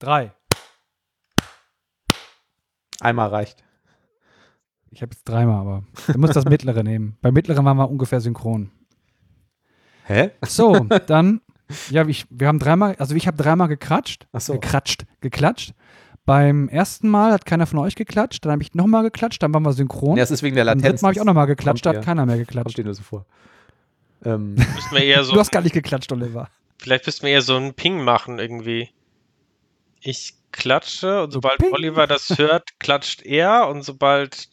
Drei. Einmal reicht. Ich habe jetzt dreimal, aber du musst das mittlere nehmen. Beim mittleren waren wir ungefähr synchron. Hä? So, dann, ja, ich, wir haben dreimal, also ich habe dreimal gekratscht. Ach so. Gekratscht, geklatscht. Beim ersten Mal hat keiner von euch geklatscht, dann habe ich nochmal geklatscht, dann waren wir synchron. Ja, es ist wegen der Beim Latenz. dritten Mal habe ich auch nochmal geklatscht, da kommt hat dir- keiner mehr Kommt geklatscht. dir nur so vor. Ähm, Müssten wir eher so, Du hast gar nicht geklatscht, Oliver. vielleicht müssten wir eher so einen Ping machen irgendwie. Ich klatsche und So sobald Ping. Oliver das hört, klatscht er und sobald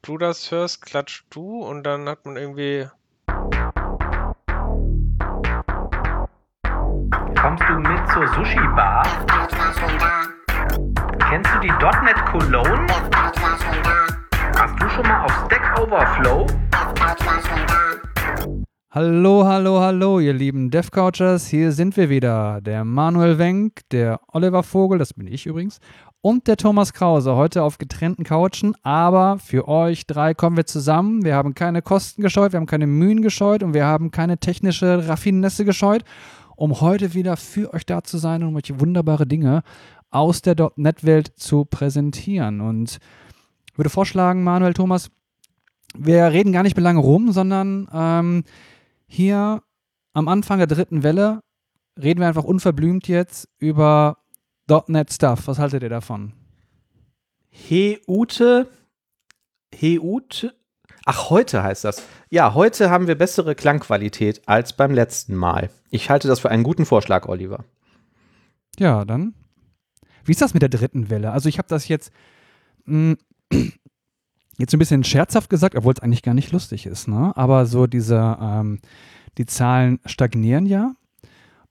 du das hörst, klatscht du und dann hat man irgendwie. Kommst du mit zur Sushi-Bar? Kennst du die .NET Cologne? Hast du schon mal auf Stack Overflow? Hallo, hallo, hallo, ihr lieben DevCouchers, hier sind wir wieder. Der Manuel Wenk, der Oliver Vogel, das bin ich übrigens, und der Thomas Krause. Heute auf getrennten Couchen, aber für euch drei kommen wir zusammen. Wir haben keine Kosten gescheut, wir haben keine Mühen gescheut und wir haben keine technische Raffinesse gescheut, um heute wieder für euch da zu sein und um euch wunderbare Dinge aus der .NET-Welt zu präsentieren. Und ich würde vorschlagen, Manuel, Thomas, wir reden gar nicht mehr lange rum, sondern ähm, hier am Anfang der dritten Welle reden wir einfach unverblümt jetzt über .NET Stuff. Was haltet ihr davon? Heute. Heute. Ach, heute heißt das. Ja, heute haben wir bessere Klangqualität als beim letzten Mal. Ich halte das für einen guten Vorschlag, Oliver. Ja, dann. Wie ist das mit der dritten Welle? Also ich habe das jetzt mh, jetzt ein bisschen scherzhaft gesagt, obwohl es eigentlich gar nicht lustig ist, ne? Aber so diese, ähm, die Zahlen stagnieren ja,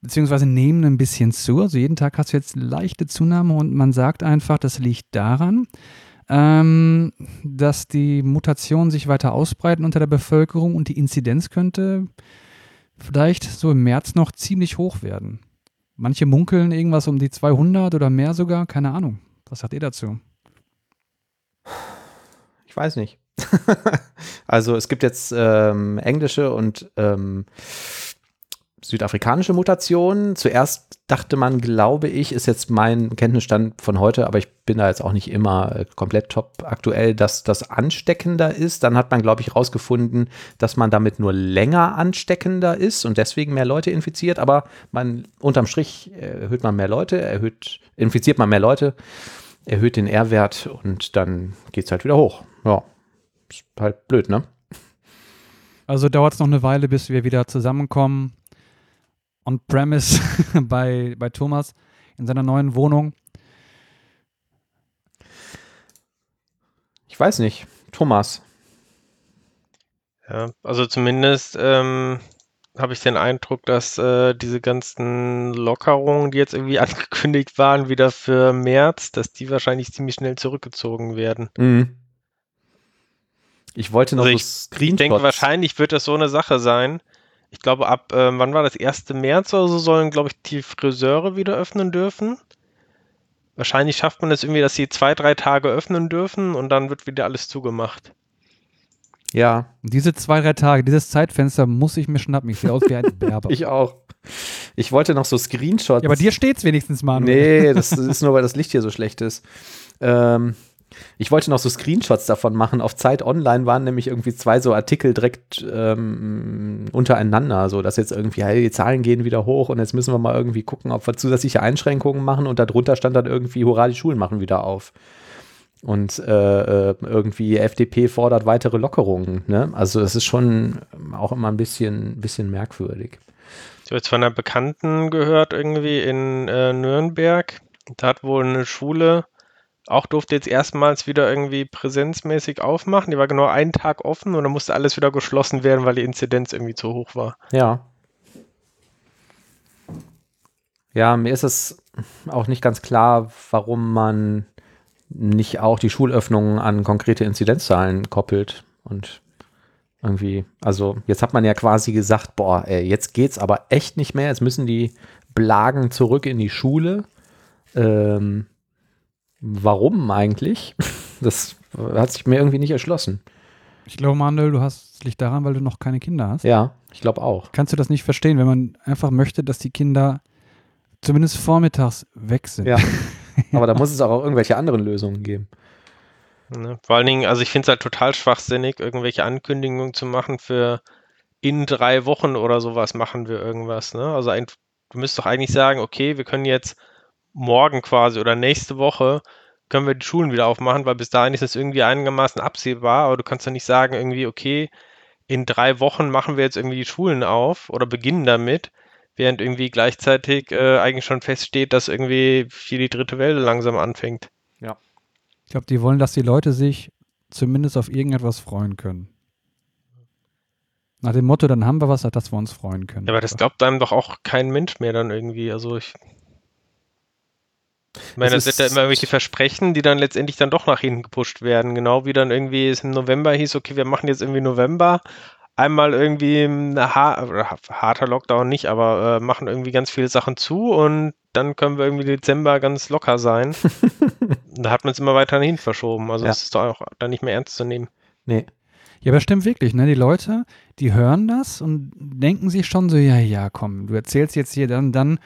beziehungsweise nehmen ein bisschen zu. Also jeden Tag hast du jetzt leichte Zunahme und man sagt einfach, das liegt daran, ähm, dass die Mutationen sich weiter ausbreiten unter der Bevölkerung und die Inzidenz könnte vielleicht so im März noch ziemlich hoch werden. Manche munkeln irgendwas um die 200 oder mehr sogar, keine Ahnung. Was sagt ihr dazu? Ich weiß nicht. also es gibt jetzt ähm, englische und ähm, südafrikanische Mutationen. Zuerst dachte man, glaube ich, ist jetzt mein Kenntnisstand von heute, aber ich bin da jetzt auch nicht immer äh, komplett top aktuell, dass das ansteckender ist. Dann hat man, glaube ich, rausgefunden, dass man damit nur länger ansteckender ist und deswegen mehr Leute infiziert. Aber man unterm Strich erhöht man mehr Leute, erhöht, infiziert man mehr Leute, erhöht den R-Wert und dann geht es halt wieder hoch. Ja, ist halt blöd, ne? Also dauert es noch eine Weile, bis wir wieder zusammenkommen on premise bei, bei Thomas in seiner neuen Wohnung. Ich weiß nicht. Thomas. Ja, also zumindest ähm, habe ich den Eindruck, dass äh, diese ganzen Lockerungen, die jetzt irgendwie angekündigt waren, wieder für März, dass die wahrscheinlich ziemlich schnell zurückgezogen werden. Mhm. Ich wollte noch Also so Ich Screenshots. denke, wahrscheinlich wird das so eine Sache sein. Ich glaube, ab, ähm, wann war das? 1. März oder so sollen, glaube ich, die Friseure wieder öffnen dürfen. Wahrscheinlich schafft man es irgendwie, dass sie zwei, drei Tage öffnen dürfen und dann wird wieder alles zugemacht. Ja, diese zwei, drei Tage, dieses Zeitfenster muss ich mir schnappen. Ich sehe aus wie ein Berber. ich auch. Ich wollte noch so Screenshots. ja, bei dir steht's wenigstens, Manuel. Nee, das ist nur, weil das Licht hier so schlecht ist. Ähm, ich wollte noch so Screenshots davon machen. Auf Zeit Online waren nämlich irgendwie zwei so Artikel direkt ähm, untereinander, so dass jetzt irgendwie, hey, die Zahlen gehen wieder hoch und jetzt müssen wir mal irgendwie gucken, ob wir zusätzliche Einschränkungen machen und darunter stand dann irgendwie, hurra, die Schulen machen wieder auf. Und äh, äh, irgendwie FDP fordert weitere Lockerungen. Ne? Also es ist schon auch immer ein bisschen, bisschen merkwürdig. Ich habe jetzt von einer Bekannten gehört, irgendwie in äh, Nürnberg. Da hat wohl eine Schule, auch durfte jetzt erstmals wieder irgendwie präsenzmäßig aufmachen. Die war genau einen Tag offen und dann musste alles wieder geschlossen werden, weil die Inzidenz irgendwie zu hoch war. Ja. Ja, mir ist es auch nicht ganz klar, warum man nicht auch die Schulöffnungen an konkrete Inzidenzzahlen koppelt und irgendwie, also jetzt hat man ja quasi gesagt, boah, ey, jetzt geht's aber echt nicht mehr, jetzt müssen die Blagen zurück in die Schule. Ähm, warum eigentlich? Das hat sich mir irgendwie nicht erschlossen. Ich glaube, Manuel, du hast es liegt daran, weil du noch keine Kinder hast. Ja, ich glaube auch. Kannst du das nicht verstehen, wenn man einfach möchte, dass die Kinder zumindest vormittags weg sind? Ja. Aber da muss es auch irgendwelche anderen Lösungen geben. Ne? Vor allen Dingen, also ich finde es halt total schwachsinnig, irgendwelche Ankündigungen zu machen für in drei Wochen oder sowas machen wir irgendwas. Ne? Also ein, du müsst doch eigentlich sagen, okay, wir können jetzt morgen quasi oder nächste Woche können wir die Schulen wieder aufmachen, weil bis dahin ist es irgendwie einigermaßen absehbar, aber du kannst ja nicht sagen, irgendwie, okay, in drei Wochen machen wir jetzt irgendwie die Schulen auf oder beginnen damit, während irgendwie gleichzeitig äh, eigentlich schon feststeht, dass irgendwie hier die dritte Welle langsam anfängt. Ich glaube, die wollen, dass die Leute sich zumindest auf irgendetwas freuen können. Nach dem Motto, dann haben wir was, auf das wir uns freuen können. Ja, aber das glaubt einem doch auch kein Mensch mehr dann irgendwie. Also ich. Ich meine, Es das sind ja immer irgendwelche Versprechen, die dann letztendlich dann doch nach hinten gepusht werden. Genau wie dann irgendwie es im November hieß, okay, wir machen jetzt irgendwie November. Einmal irgendwie ein ha oder ha- harter Lockdown nicht, aber äh, machen irgendwie ganz viele Sachen zu und dann können wir irgendwie Dezember ganz locker sein. da hat man es immer weiter nach hinten verschoben. Also Ja. das ist doch auch dann nicht mehr ernst zu nehmen. Nee. Ja, aber stimmt wirklich, ne? Die Leute, die hören das und denken sich schon so, ja, ja, komm, du erzählst jetzt hier, dann, dann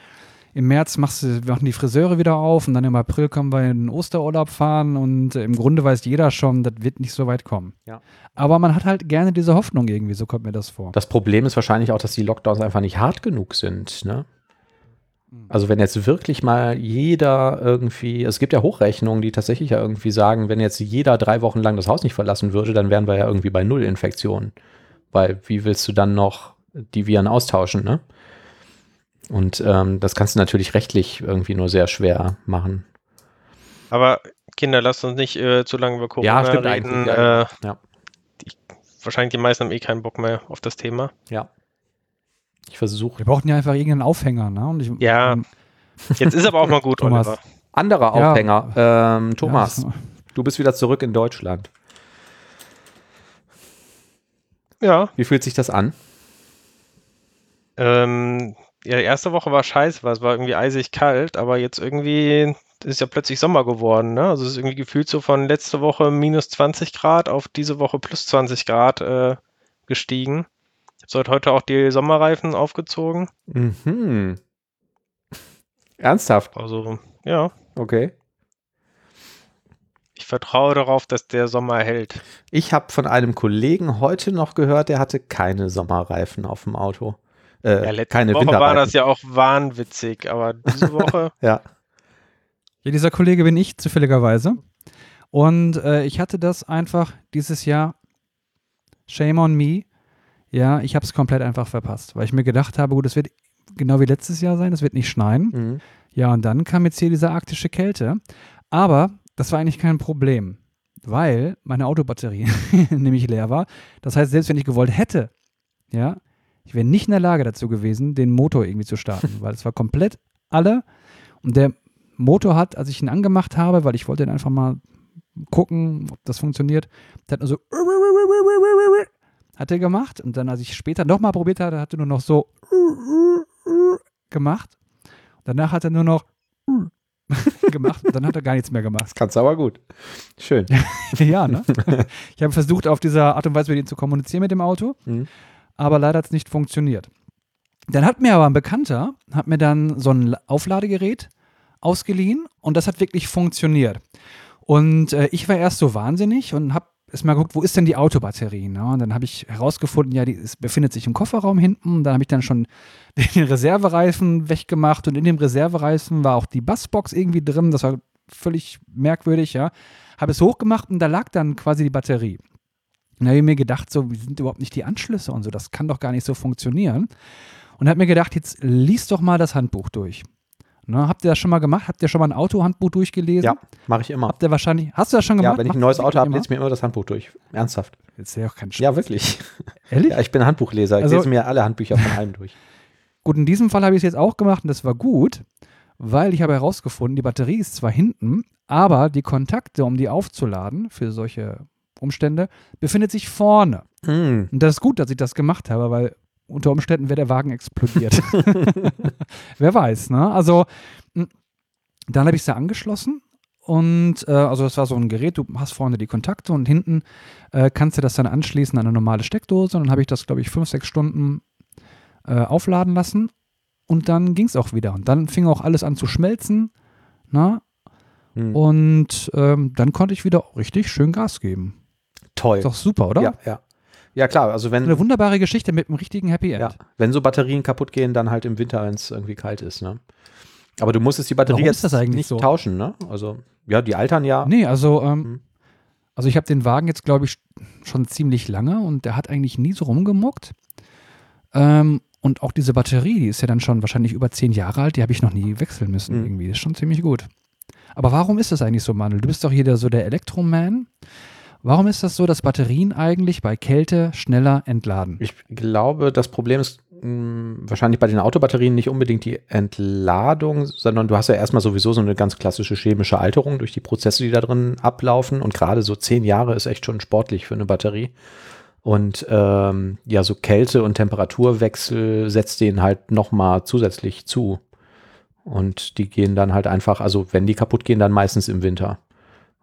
im März machst du, machen die Friseure wieder auf und dann im April können wir in den Osterurlaub fahren und äh, im Grunde weiß jeder schon, das wird nicht so weit kommen. Ja. Aber man hat halt gerne diese Hoffnung irgendwie, so kommt mir das vor. Das Problem ist wahrscheinlich auch, dass die Lockdowns einfach nicht hart genug sind. Ne? Also wenn jetzt wirklich mal jeder irgendwie, es gibt ja Hochrechnungen, die tatsächlich ja irgendwie sagen, wenn jetzt jeder drei Wochen lang das Haus nicht verlassen würde, dann wären wir ja irgendwie bei Null Infektionen. Weil wie willst du dann noch die Viren austauschen, ne? Und ähm, das kannst du natürlich rechtlich irgendwie nur sehr schwer machen. Aber Kinder, lasst uns nicht äh, zu lange über Corona Ja, stimmt reden. eigentlich, ja, äh, ja. Die, wahrscheinlich die meisten haben eh keinen Bock mehr auf das Thema. Ja. Ich versuche Wir brauchten ja einfach irgendeinen Aufhänger, ne? Und ich, Ja. ähm, Jetzt ist aber auch mal gut, Thomas. Oliver. andere Ja. Aufhänger. Ähm, Thomas, Ja, du bist wieder zurück in Deutschland. Ja. Wie fühlt sich das an? Ähm, ja, die erste Woche war scheiße, weil es war irgendwie eisig kalt, aber jetzt irgendwie ist ja plötzlich Sommer geworden. Ne? Also es ist irgendwie gefühlt so von letzte Woche minus 20 Grad auf diese Woche plus 20 Grad äh, gestiegen. Ich habe heute auch die Sommerreifen aufgezogen. Mhm. Ernsthaft? Also ja, Okay. ich vertraue darauf, dass der Sommer hält. Ich habe von einem Kollegen heute noch gehört, der hatte keine Sommerreifen auf dem Auto. Äh, Ja, letzte keine Woche war das ja auch wahnwitzig, aber diese Woche, ja. Ja, dieser Kollege bin ich zufälligerweise. Und äh, ich hatte das einfach dieses Jahr, shame on me, ja, ich habe es komplett einfach verpasst, weil ich mir gedacht habe, gut, es wird genau wie letztes Jahr sein, es wird nicht schneien. Mhm. Ja, und dann kam jetzt hier diese arktische Kälte. Aber das war eigentlich kein Problem, weil meine Autobatterie nämlich leer war. Das heißt, selbst wenn ich gewollt hätte, ja, ich wäre nicht in der Lage dazu gewesen, den Motor irgendwie zu starten, weil es war komplett alle. Und der Motor hat, als ich ihn angemacht habe, weil ich wollte ihn einfach mal gucken, ob das funktioniert, der hat nur so hat er gemacht. Und dann, als ich später nochmal probiert hatte, hat er nur noch so gemacht. Danach hat er nur noch gemacht und dann hat er gar nichts mehr gemacht. Das kannst du aber gut. Schön. ja, ne? Ich habe versucht, auf dieser Art und Weise mit ihm zu kommunizieren mit dem Auto, Mhm. Aber leider hat es nicht funktioniert. Dann hat mir aber ein Bekannter, hat mir dann so ein Aufladegerät ausgeliehen und das hat wirklich funktioniert. Und äh, ich war erst so wahnsinnig und habe erst mal geguckt, wo ist denn die Autobatterie? Ne? Und dann habe ich herausgefunden, ja, die ist, befindet sich im Kofferraum hinten. Und dann habe ich dann schon den Reservereifen weggemacht und in dem Reservereifen war auch die Bassbox irgendwie drin. Das war völlig merkwürdig, ja. Habe es hochgemacht und da lag dann quasi die Batterie. Und da habe ich mir gedacht, so, wie sind überhaupt nicht die Anschlüsse und so, das kann doch gar nicht so funktionieren. Und habe mir gedacht, jetzt lies doch mal das Handbuch durch. Ne, habt ihr das schon mal gemacht? Habt ihr schon mal ein Autohandbuch durchgelesen? Ja, mache ich immer. Habt ihr wahrscheinlich, hast du das schon gemacht? Ja, wenn ich ein neues Auto habe, lese ich mir immer das Handbuch durch. Ernsthaft. Jetzt ist ja auch kein Spaß. Ja, wirklich. Ehrlich? Ja, ich bin Handbuchleser. Ich Also- lese mir alle Handbücher von allem durch. Gut, in diesem Fall habe ich es jetzt auch gemacht und das war gut, weil ich habe herausgefunden, die Batterie ist zwar hinten, aber die Kontakte, um die aufzuladen für solche Umstände, befindet sich vorne. Mhm. Und das ist gut, dass ich das gemacht habe, weil unter Umständen wäre der Wagen explodiert. Wer weiß, ne? Also, dann habe ich sie angeschlossen und äh, also das war so ein Gerät, du hast vorne die Kontakte und hinten äh, kannst du das dann anschließen an eine normale Steckdose. Und dann habe ich das, glaube ich, fünf, sechs Stunden äh, aufladen lassen und dann ging es auch wieder. Und dann fing auch alles an zu schmelzen. Na? Hm. Und ähm, dann konnte ich wieder richtig schön Gas geben. Toll. Ist doch super, oder? Ja, ja. Ja, klar, also wenn, Eine wunderbare Geschichte mit einem richtigen Happy End. ja, wenn so Batterien kaputt gehen, dann halt im Winter, wenn es irgendwie kalt ist, ne? Aber du musstest die Batterie Warum jetzt nicht so? tauschen, ne? Also, ja, die altern ja. Nee, also, ähm, Mhm. also ich habe den Wagen jetzt, glaube ich, schon ziemlich lange und der hat eigentlich nie so rumgemuckt. Ähm, und auch diese Batterie, die ist ja dann schon wahrscheinlich über zehn Jahre alt, die habe ich noch nie wechseln müssen Mhm. irgendwie. Ist schon ziemlich gut. Aber warum ist das eigentlich so, Manuel? Du bist doch hier der, so der Elektroman. Warum ist das so, dass Batterien eigentlich bei Kälte schneller entladen? Ich glaube, das Problem ist mh, wahrscheinlich bei den Autobatterien nicht unbedingt die Entladung, sondern du hast ja erstmal sowieso so eine ganz klassische chemische Alterung durch die Prozesse, die da drin ablaufen. Und gerade so zehn Jahre ist echt schon sportlich für eine Batterie. Und ähm, ja, so Kälte- und Temperaturwechsel setzt denen halt nochmal zusätzlich zu. Und die gehen dann halt einfach, also wenn die kaputt gehen, dann meistens im Winter.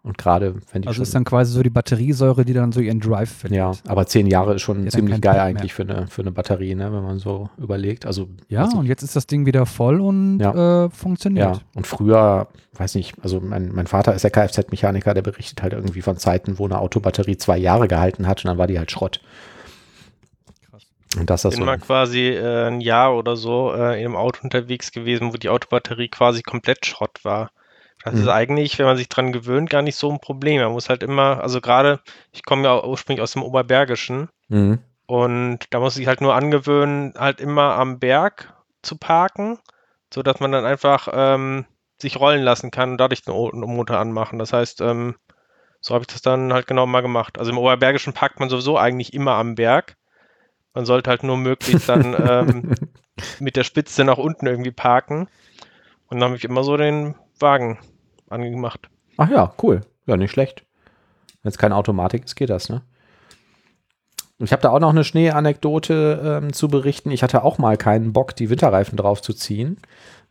Und gerade wenn die Also schon, ist dann quasi so die Batteriesäure, die dann so ihren Drive ja, verliert. aber zehn Jahre ist schon Ja, ziemlich geil eigentlich für eine, für eine Batterie, ne, wenn man so überlegt. Also Ja, ich- und jetzt ist das Ding wieder voll und Ja. äh, funktioniert. ja. Und früher, weiß nicht, also mein, mein Vater ist ja Kfz-Mechaniker, der berichtet halt irgendwie von Zeiten, wo eine Autobatterie zwei Jahre gehalten hat und dann war die halt Schrott. Krass. Und das ist bin so. mal quasi äh, ein Jahr oder so äh, in einem Auto unterwegs gewesen, wo die Autobatterie quasi komplett Schrott war. Das Mhm. ist eigentlich, wenn man sich dran gewöhnt, gar nicht so ein Problem. Man muss halt immer, also gerade, ich komme ja ursprünglich aus dem Oberbergischen Mhm. und da muss ich halt nur angewöhnen, halt immer am Berg zu parken, sodass man dann einfach ähm, sich rollen lassen kann und dadurch den Motor anmachen. Das heißt, ähm, so habe ich das dann halt genau mal gemacht. Also im Oberbergischen parkt man sowieso eigentlich immer am Berg. Man sollte halt nur möglichst dann ähm, mit der Spitze nach unten irgendwie parken. Und dann habe ich immer so den Wagen angemacht. Ach ja, cool. Ja, nicht schlecht. Wenn es keine Automatik ist, geht das, ne? Ich habe da auch noch eine Schneeanekdote ähm, zu berichten. Ich hatte auch mal keinen Bock, die Winterreifen drauf zu ziehen,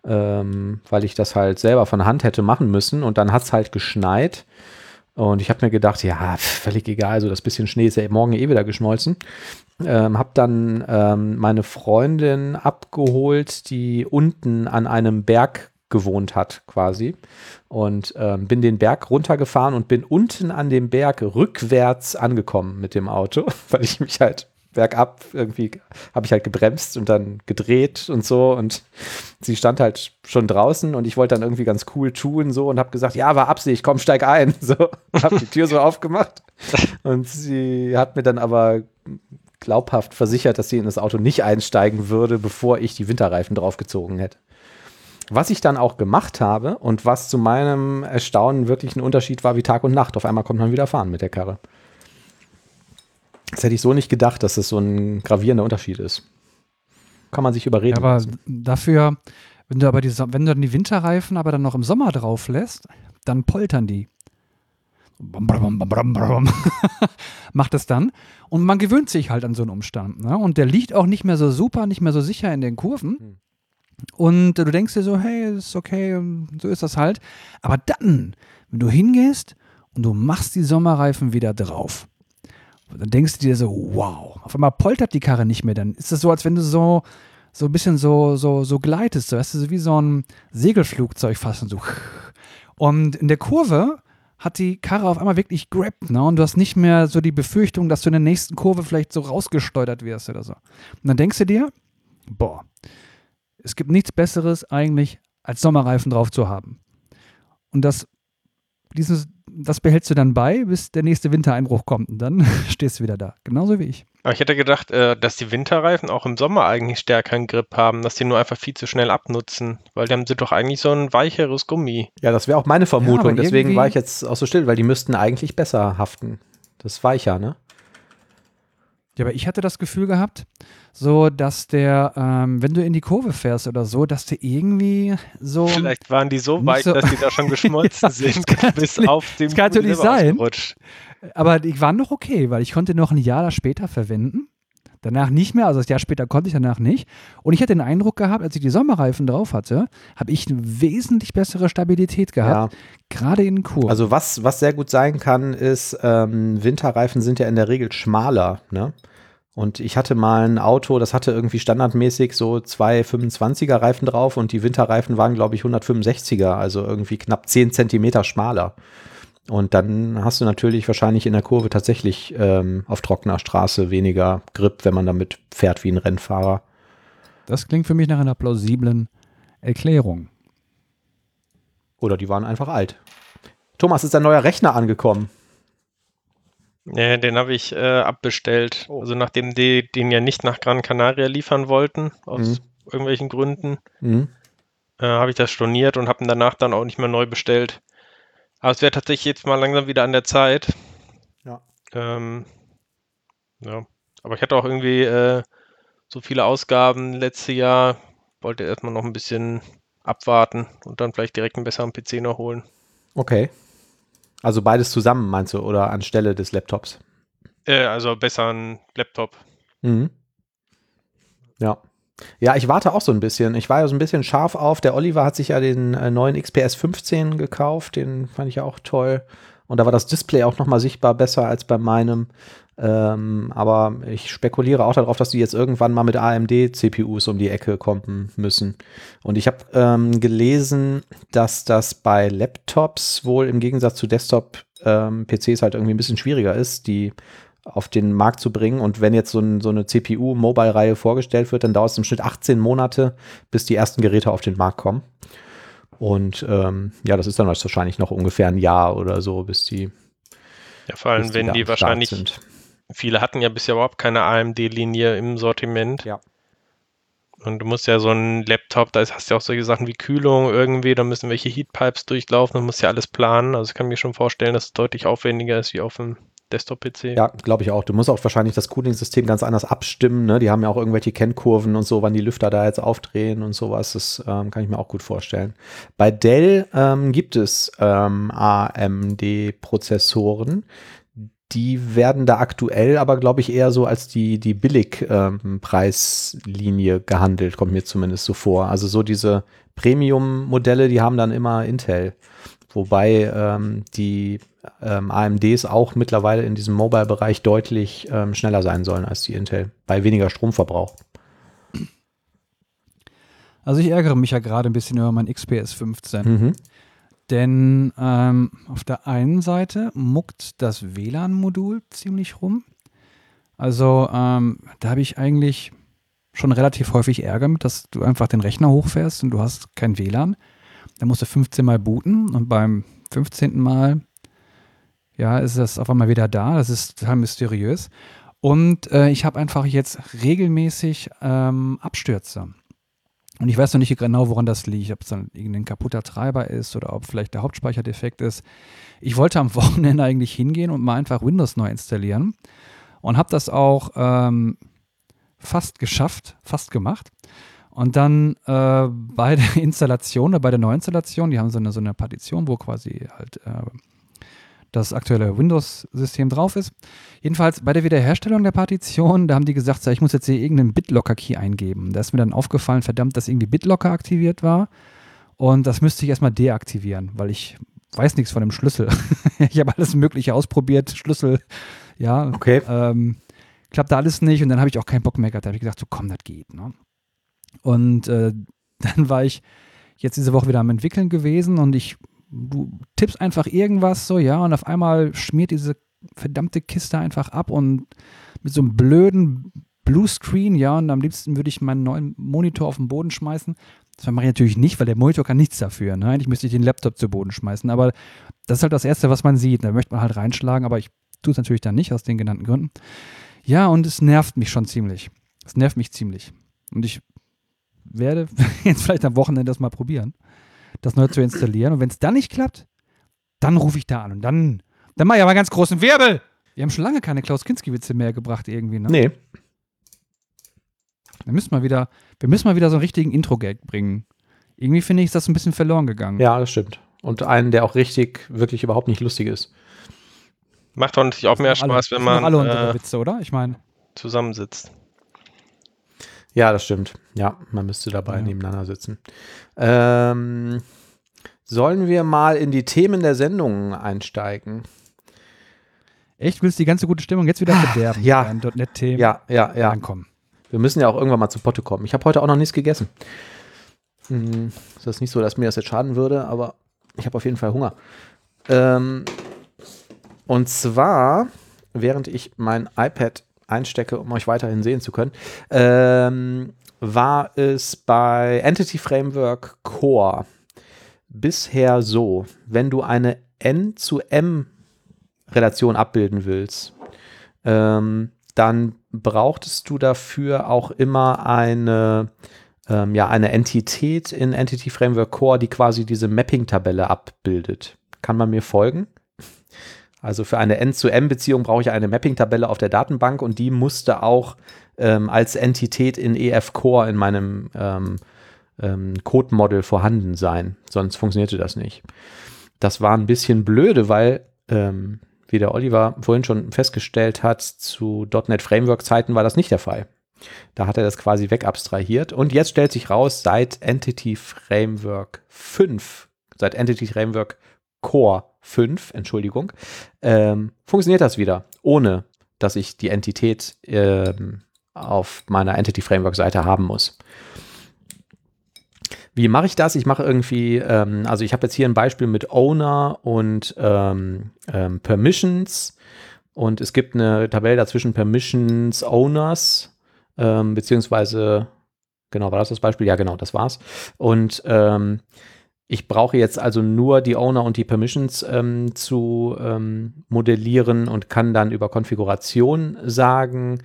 ähm, weil ich das halt selber von Hand hätte machen müssen. Und dann hat es halt geschneit. Und ich habe mir gedacht, ja, völlig egal, so das bisschen Schnee ist ja morgen eh wieder geschmolzen. Ähm, habe dann ähm, meine Freundin abgeholt, die unten an einem Berg gewohnt hat, quasi. Und ähm, bin den Berg runtergefahren und bin unten an dem Berg rückwärts angekommen mit dem Auto, weil ich mich halt bergab irgendwie habe ich halt gebremst und dann gedreht und so und sie stand halt schon draußen und ich wollte dann irgendwie ganz cool tun so und habe gesagt, ja, war Absicht, komm, steig ein, so habe die Tür so aufgemacht und sie hat mir dann aber glaubhaft versichert, dass sie in das Auto nicht einsteigen würde, bevor ich die Winterreifen draufgezogen hätte. Was ich dann auch gemacht habe und was zu meinem Erstaunen wirklich ein Unterschied war wie Tag und Nacht. Auf einmal konnte man wieder fahren mit der Karre. Das hätte ich so nicht gedacht, dass das so ein gravierender Unterschied ist. Kann man sich überreden. Ja, aber dafür, wenn du aber die, wenn du dann die Winterreifen aber dann noch im Sommer drauf lässt, dann poltern die. Macht es dann. Und man gewöhnt sich halt an so einen Umstand. Ne? Und der liegt auch nicht mehr so super, nicht mehr so sicher in den Kurven. Und du denkst dir so, hey, ist okay, so ist das halt. Aber dann, wenn du hingehst und du machst die Sommerreifen wieder drauf, dann denkst du dir so, wow, auf einmal poltert die Karre nicht mehr. Dann ist es so, als wenn du so, so ein bisschen so, so, so gleitest, so, weißt du, so wie so ein Segelflugzeug fast und so. Und in der Kurve hat die Karre auf einmal wirklich grabbt, ne? Und du hast nicht mehr so die Befürchtung, dass du in der nächsten Kurve vielleicht so rausgesteuert wirst oder so. Und dann denkst du dir, boah, es gibt nichts Besseres eigentlich, als Sommerreifen drauf zu haben. Und das, dieses, das behältst du dann bei, bis der nächste Wintereinbruch kommt. Und dann stehst du wieder da. Genauso wie ich. Aber ich hätte gedacht, äh, dass die Winterreifen auch im Sommer eigentlich stärkeren Grip haben, dass die nur einfach viel zu schnell abnutzen. Weil die haben sind doch eigentlich so ein weicheres Gummi. Ja, das wäre auch meine Vermutung. aber Deswegen war ich jetzt auch so still, weil die müssten eigentlich besser haften. Das ist weicher, ne? Ja, aber ich hatte das Gefühl gehabt, so dass der, ähm, wenn du in die Kurve fährst oder so, dass der irgendwie so. Vielleicht waren die so weit, so- dass die da schon geschmolzen sind, kann bis auf dem das kann natürlich sein. Aber die waren noch okay, weil ich konnte noch ein Jahr später verwenden. Danach nicht mehr, also das Jahr später konnte ich danach nicht. Und ich hatte den Eindruck gehabt, als ich die Sommerreifen drauf hatte, habe ich eine wesentlich bessere Stabilität gehabt, gerade in Kurven. Also was, was sehr gut sein kann, ist, ähm, Winterreifen sind ja in der Regel schmaler, ne? Und ich hatte mal ein Auto, das hatte irgendwie standardmäßig so zwei 25er Reifen drauf und die Winterreifen waren, glaube ich, 165er, also irgendwie knapp 10 Zentimeter schmaler. Und dann hast du natürlich wahrscheinlich in der Kurve tatsächlich ähm, auf trockener Straße weniger Grip, wenn man damit fährt wie ein Rennfahrer. Das klingt für mich nach einer plausiblen Erklärung. Oder die waren einfach alt. Thomas, ist ein neuer Rechner angekommen? Nee, den habe ich äh, abbestellt. Oh. Also nachdem die den ja nicht nach Gran Canaria liefern wollten, aus Mhm. irgendwelchen Gründen, Mhm. äh, habe ich das storniert und habe ihn danach dann auch nicht mehr neu bestellt. Aber es wäre tatsächlich jetzt mal langsam wieder an der Zeit. Ja. Ähm, ja. Aber ich hatte auch irgendwie äh, so viele Ausgaben letztes Jahr, wollte erstmal noch ein bisschen abwarten und dann vielleicht direkt einen besseren PC noch holen. Okay. Also beides zusammen, meinst du, oder anstelle des Laptops? Äh, also besser ein Laptop. Mhm. Ja. Ja, ich warte auch so ein bisschen. Ich war ja so ein bisschen scharf auf. Der Oliver hat sich ja den äh, neuen XPS 15 gekauft. Den fand ich ja auch toll. Und da war das Display auch noch mal sichtbar besser als bei meinem. Ähm, aber ich spekuliere auch darauf, dass die jetzt irgendwann mal mit AMD-CPUs um die Ecke kommen müssen. Und ich habe ähm, gelesen, dass das bei Laptops wohl im Gegensatz zu Desktop-PCs halt irgendwie ein bisschen schwieriger ist, die auf den Markt zu bringen. Und wenn jetzt so, ein, so eine CPU-Mobile-Reihe vorgestellt wird, dann dauert es im Schnitt 18 Monate, bis die ersten Geräte auf den Markt kommen. Und ähm, ja, das ist dann wahrscheinlich noch ungefähr ein Jahr oder so, bis die, Ja, vor allem, bis wenn die wahrscheinlich, sind. viele hatten ja bisher überhaupt keine AMD-Linie im Sortiment. Ja. Und du musst ja so ein Laptop, da hast du ja auch solche Sachen wie Kühlung irgendwie, da müssen welche Heatpipes durchlaufen, du musst ja alles planen. Also ich kann mir schon vorstellen, dass es deutlich aufwendiger ist wie auf dem Desktop-PC. Ja, glaube ich auch. Du musst auch wahrscheinlich das Cooling-System ganz anders abstimmen. Ne? Die haben ja auch irgendwelche Kennkurven und so, wann die Lüfter da jetzt aufdrehen und sowas. Das ähm, kann ich mir auch gut vorstellen. Bei Dell ähm, gibt es ähm, AMD-Prozessoren. Die werden da aktuell aber, glaube ich, eher so als die, die Billig-Preislinie gehandelt, kommt mir zumindest so vor. Also so diese Premium-Modelle, die haben dann immer Intel. Wobei ähm, die ähm, AMDs auch mittlerweile in diesem Mobile-Bereich deutlich ähm, schneller sein sollen als die Intel, bei weniger Stromverbrauch. Also ich ärgere mich ja gerade ein bisschen über mein XPS 15. Mhm. Denn ähm, auf der einen Seite muckt das WLAN-Modul ziemlich rum. Also ähm, da habe ich eigentlich schon relativ häufig Ärger mit, dass du einfach den Rechner hochfährst und du hast kein WLAN. Dann musst du 15 Mal booten und beim 15. Mal, ja, ist das auf einmal wieder da. Das ist total mysteriös. Und äh, ich habe einfach jetzt regelmäßig ähm, Abstürze. Und ich weiß noch nicht genau, woran das liegt, ob es dann irgendein kaputter Treiber ist oder ob vielleicht der Hauptspeicher defekt ist. Ich wollte am Wochenende eigentlich hingehen und mal einfach Windows neu installieren und habe das auch ähm, fast geschafft, fast gemacht. Und dann äh, bei der Installation, oder bei der Neuinstallation, die haben so eine, so eine Partition, wo quasi halt äh, das aktuelle Windows-System drauf ist. Jedenfalls bei der Wiederherstellung der Partition, da haben die gesagt, ich muss jetzt hier irgendeinen BitLocker-Key eingeben. Da ist mir dann aufgefallen, verdammt, dass irgendwie BitLocker aktiviert war. Und das müsste ich erstmal deaktivieren, weil ich weiß nichts von dem Schlüssel. ich habe alles Mögliche ausprobiert, Schlüssel, ja. Okay. Ähm, klappte alles nicht und dann habe ich auch keinen Bock mehr gehabt. Da habe ich gesagt, so komm, das geht. Ne? Und äh, dann war ich jetzt diese Woche wieder am Entwickeln gewesen und ich, du tippst einfach irgendwas so, ja, und auf einmal schmiert diese verdammte Kiste einfach ab und mit so einem blöden Bluescreen, ja, und am liebsten würde ich meinen neuen Monitor auf den Boden schmeißen. Das mache ich natürlich nicht, weil der Monitor kann nichts dafür. Ne? Eigentlich müsste ich den Laptop zu Boden schmeißen, aber das ist halt das Erste, was man sieht. Da möchte man halt reinschlagen, aber ich tue es natürlich dann nicht, aus den genannten Gründen. Ja, und es nervt mich schon ziemlich. Es nervt mich ziemlich. Und ich werde jetzt vielleicht am Wochenende das mal probieren, das neu zu installieren. Und wenn es dann nicht klappt, dann rufe ich da an und dann, dann mache ich aber einen ganz großen Wirbel. Wir haben schon lange keine Klaus Kinski-Witze mehr gebracht irgendwie. Ne? Nee. Wir müssen mal wieder, wir müssen mal wieder so einen richtigen Intro-Gag bringen. Irgendwie finde ich, ist das ein bisschen verloren gegangen. Ja, das stimmt. Und einen, der auch richtig, wirklich überhaupt nicht lustig ist. Macht doch natürlich auch mehr alle, Spaß, wenn das sind man alle unsere äh, Witze, oder? Ich meine, zusammensitzt. Ja, das stimmt. Ja, man müsste dabei Ja. nebeneinander sitzen. Ähm, sollen wir mal in die Themen der Sendung einsteigen? Echt, willst du die ganze gute Stimmung jetzt wieder verderben? ja. .NET-Themen? Ja, ja, ja. Dann komm. Wir müssen ja auch irgendwann mal zu Potte kommen. Ich habe heute auch noch nichts gegessen. Hm, Es ist nicht so, dass mir das jetzt schaden würde, aber ich habe auf jeden Fall Hunger. Ähm, und zwar, während ich mein iPad einstecke, um euch weiterhin sehen zu können, ähm, war es bei Entity Framework Core bisher so, wenn du eine N zu M Relation abbilden willst, ähm, dann brauchtest du dafür auch immer eine, ähm, ja, eine Entität in Entity Framework Core, die quasi diese Mapping-Tabelle abbildet. Kann man mir folgen? Also für eine N-zu-M-Beziehung brauche ich eine Mapping-Tabelle auf der Datenbank und die musste auch ähm, als Entität in EF Core in meinem ähm, ähm, Code-Model vorhanden sein. Sonst funktionierte das nicht. Das war ein bisschen blöde, weil, ähm, wie der Oliver vorhin schon festgestellt hat, zu .NET Framework-Zeiten war das nicht der Fall. Da hat er das quasi wegabstrahiert. Und jetzt stellt sich raus, seit Entity Framework 5, seit Entity Framework Core 5, Entschuldigung, ähm, funktioniert das wieder, ohne dass ich die Entität ähm, auf meiner Entity Framework Seite haben muss. Wie mache ich das? Ich mache irgendwie, ähm, also ich habe jetzt hier ein Beispiel mit Owner und ähm, ähm, Permissions und es gibt eine Tabelle dazwischen Permissions, Owners, ähm, beziehungsweise, genau, war das das Beispiel? Ja, genau, das war's. Und ich brauche jetzt also nur die Owner und die Permissions ähm, zu ähm, modellieren und kann dann über Konfiguration sagen,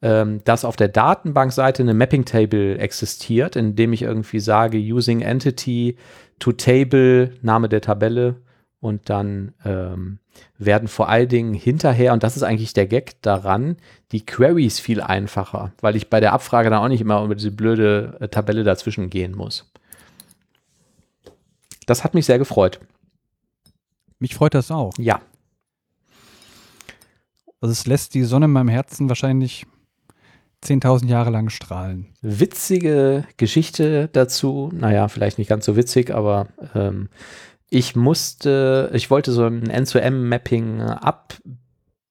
ähm, dass auf der Datenbankseite eine Mapping Table existiert, indem ich irgendwie sage, using entity to table, Name der Tabelle und dann ähm, werden vor allen Dingen hinterher, und das ist eigentlich der Gag daran, die Queries viel einfacher, weil ich bei der Abfrage dann auch nicht immer über diese blöde äh, Tabelle dazwischen gehen muss. Das hat mich sehr gefreut. Mich freut das auch. Ja, Also es lässt die Sonne in meinem Herzen wahrscheinlich 10.000 Jahre lang strahlen. witzige Geschichte dazu. Naja, vielleicht nicht ganz so witzig, aber ähm, ich musste, ich wollte so ein N2M-Mapping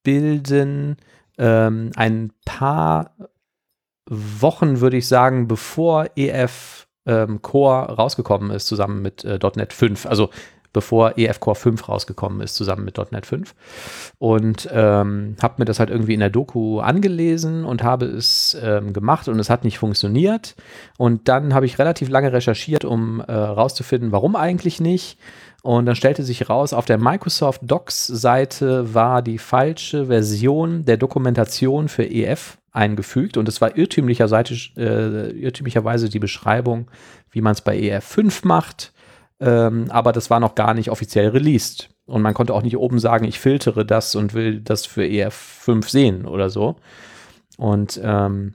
abbilden, ähm, ein paar Wochen, würde ich sagen, bevor EF ähm, Core rausgekommen ist, zusammen mit äh, .NET 5. Also bevor EF Core 5 rausgekommen ist, zusammen mit .NET 5. Und ähm, habe mir das halt irgendwie in der Doku angelesen und habe es ähm, gemacht und es hat nicht funktioniert. Und dann habe ich relativ lange recherchiert, um äh, rauszufinden, warum eigentlich nicht. Und dann stellte sich raus, auf der Microsoft Docs-Seite war die falsche Version der Dokumentation für EF eingefügt und es war irrtümlicherweise, äh, irrtümlicherweise die Beschreibung, wie man es bei EF5 macht, ähm, aber das war noch gar nicht offiziell released. Und man konnte auch nicht oben sagen, ich filtere das und will das für EF5 sehen oder so. Und ähm,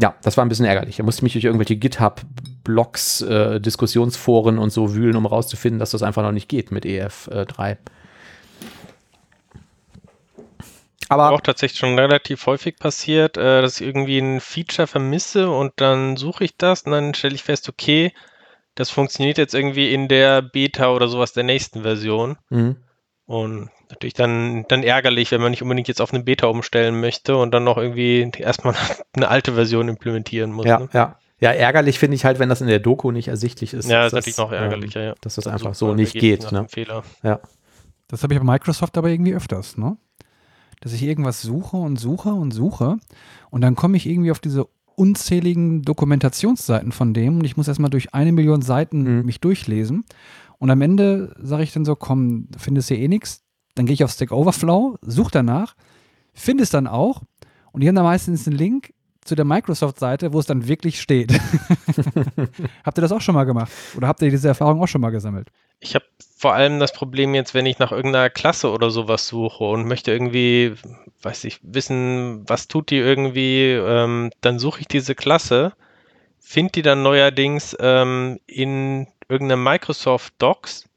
ja, das war ein bisschen ärgerlich. Da musste ich mich durch irgendwelche GitHub-Blogs, äh, Diskussionsforen und so wühlen, um rauszufinden, dass das einfach noch nicht geht mit EF3. Aber auch tatsächlich schon relativ häufig passiert, äh, dass ich irgendwie ein Feature vermisse und dann suche ich das und dann stelle ich fest, okay, das funktioniert jetzt irgendwie in der Beta oder sowas der nächsten Version. Mhm. Und natürlich dann, dann ärgerlich, wenn man nicht unbedingt jetzt auf eine Beta umstellen möchte und dann noch irgendwie erstmal eine alte Version implementieren muss. ja, ne? ja. Ja, ärgerlich finde ich halt, wenn das in der Doku nicht ersichtlich ist. Ja, das ist natürlich noch ärgerlicher, ähm, ja. Dass das einfach Sucht so nicht geht. Ne? Fehler. Das habe ich bei Microsoft aber irgendwie öfters, ne? Dass ich irgendwas suche und suche und suche und dann komme ich irgendwie auf diese unzähligen Dokumentationsseiten von dem und ich muss erstmal durch eine Million Seiten Mhm. mich durchlesen und am Ende sage ich dann so, komm, findest hier eh nichts, dann gehe ich auf Stack Overflow, suche danach, finde es dann auch und die haben da meistens einen Link zu der Microsoft-Seite, wo es dann wirklich steht. habt ihr das auch schon mal gemacht? Oder habt ihr diese Erfahrung auch schon mal gesammelt? Ich habe vor allem das Problem jetzt, wenn ich nach irgendeiner Klasse oder sowas suche und möchte irgendwie, weiß ich, wissen, was tut die irgendwie, ähm, dann suche ich diese Klasse, finde die dann neuerdings ähm, in irgendeinem Microsoft Docs,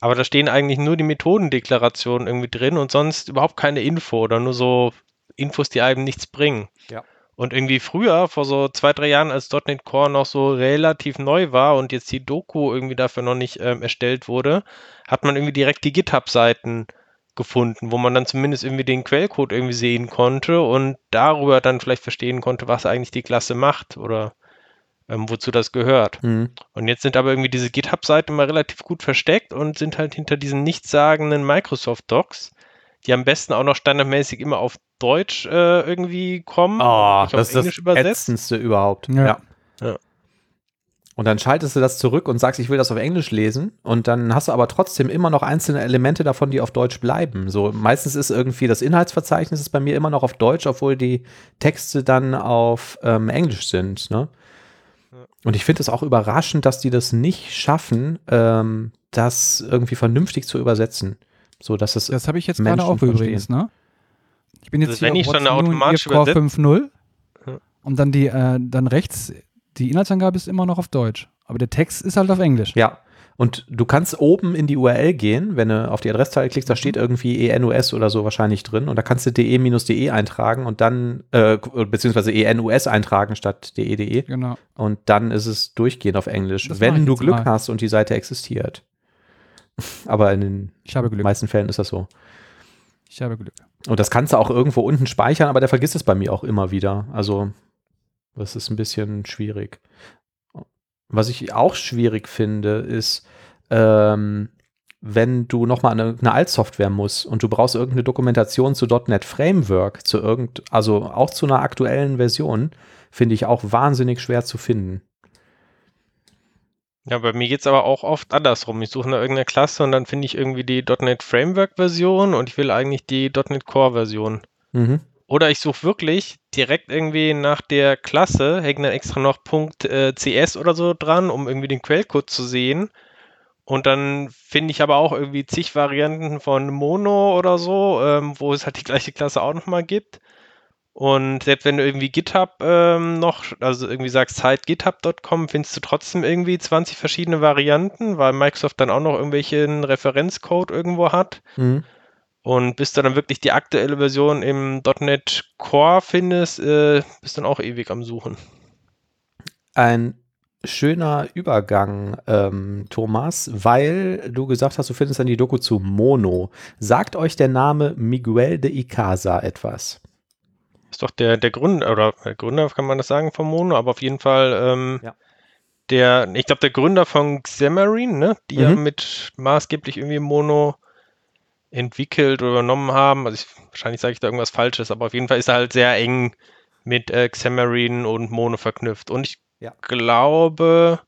aber da stehen eigentlich nur die Methodendeklarationen irgendwie drin und sonst überhaupt keine Info oder nur so Infos, die einem nichts bringen. Ja. Und irgendwie früher, vor so zwei, drei Jahren, als .NET Core noch so relativ neu war und jetzt die Doku irgendwie dafür noch nicht ähm, erstellt wurde, hat man irgendwie direkt die GitHub-Seiten gefunden, wo man dann zumindest irgendwie den Quellcode irgendwie sehen konnte und darüber dann vielleicht verstehen konnte, was eigentlich die Klasse macht oder ähm, wozu das gehört. Mhm. Und jetzt sind aber irgendwie diese GitHub-Seiten mal relativ gut versteckt und sind halt hinter diesen nichtssagenden Microsoft-Docs, die am besten auch noch standardmäßig immer auf Deutsch äh, irgendwie kommen, Oh, das ist Englisch das übersetzt. ätzendste überhaupt. Ja. Ja. Ja. Und dann schaltest du das zurück und sagst, ich will das auf Englisch lesen. Und dann hast du aber trotzdem immer noch einzelne Elemente davon, die auf Deutsch bleiben. So meistens ist irgendwie das Inhaltsverzeichnis ist bei mir immer noch auf Deutsch, obwohl die Texte dann auf ähm, Englisch sind. Ne? Und ich finde es auch überraschend, dass die das nicht schaffen, ähm, das irgendwie vernünftig zu übersetzen. So dass es Das habe ich jetzt Menschen gerade auch verstehen. übrigens, ne? Ich bin jetzt Also hier wenn auf ich schon eine automatische Übersetz- 5.0 Ja. und dann die, äh, dann rechts, die Inhaltsangabe ist immer noch auf Deutsch. Aber der Text ist halt auf Englisch. Ja. Und du kannst oben in die URL gehen, wenn du auf die Adresszeile klickst, Mhm. da steht irgendwie ENUS oder so wahrscheinlich drin. Und da kannst du de-de eintragen und dann, äh, beziehungsweise ENUS eintragen statt de.de. Genau. Und dann ist es durchgehend auf Englisch, Das wenn du Glück mal. hast und die Seite existiert. Aber in den meisten Fällen ist das so. Ich habe Glück. Und das kannst du auch irgendwo unten speichern, aber der vergisst es bei mir auch immer wieder. Also, das ist ein bisschen schwierig. Was ich auch schwierig finde, ist, ähm, wenn du nochmal an eine, eine Altsoftware musst und du brauchst irgendeine Dokumentation zu .NET Framework, zu irgend, also auch zu einer aktuellen Version, finde ich auch wahnsinnig schwer zu finden. Ja, bei mir geht es aber auch oft andersrum. Ich suche nach irgendeiner Klasse und dann finde ich irgendwie die .NET Framework-Version und ich will eigentlich die .NET Core-Version. Mhm. Oder ich suche wirklich direkt irgendwie nach der Klasse, hänge dann extra noch äh, .cs oder so dran, um irgendwie den Quellcode zu sehen. Und dann finde ich aber auch irgendwie zig Varianten von Mono oder so, ähm, wo es halt die gleiche Klasse auch nochmal gibt. Und selbst wenn du irgendwie GitHub ähm, noch, also irgendwie sagst, site github.com, findest du trotzdem irgendwie 20 verschiedene Varianten, weil Microsoft dann auch noch irgendwelchen Referenzcode irgendwo hat. Mhm. Und bis du dann wirklich die aktuelle Version im .NET Core findest, äh, bist dann auch ewig am Suchen. ein schöner Übergang, ähm, Thomas, weil du gesagt hast, du findest dann die Doku zu Mono. Sagt euch der Name Miguel de Icaza etwas? Ist doch der, der Gründer, oder der Gründer kann man das sagen von Mono, aber auf jeden Fall ähm, Ja. der, ich glaube, der Gründer von Xamarin, ne, die ja Mhm. mit maßgeblich irgendwie Mono entwickelt oder übernommen haben. Also ich, wahrscheinlich sage ich da irgendwas Falsches, aber auf jeden Fall ist er halt sehr eng mit äh, Xamarin und Mono verknüpft. Und ich Ja. glaube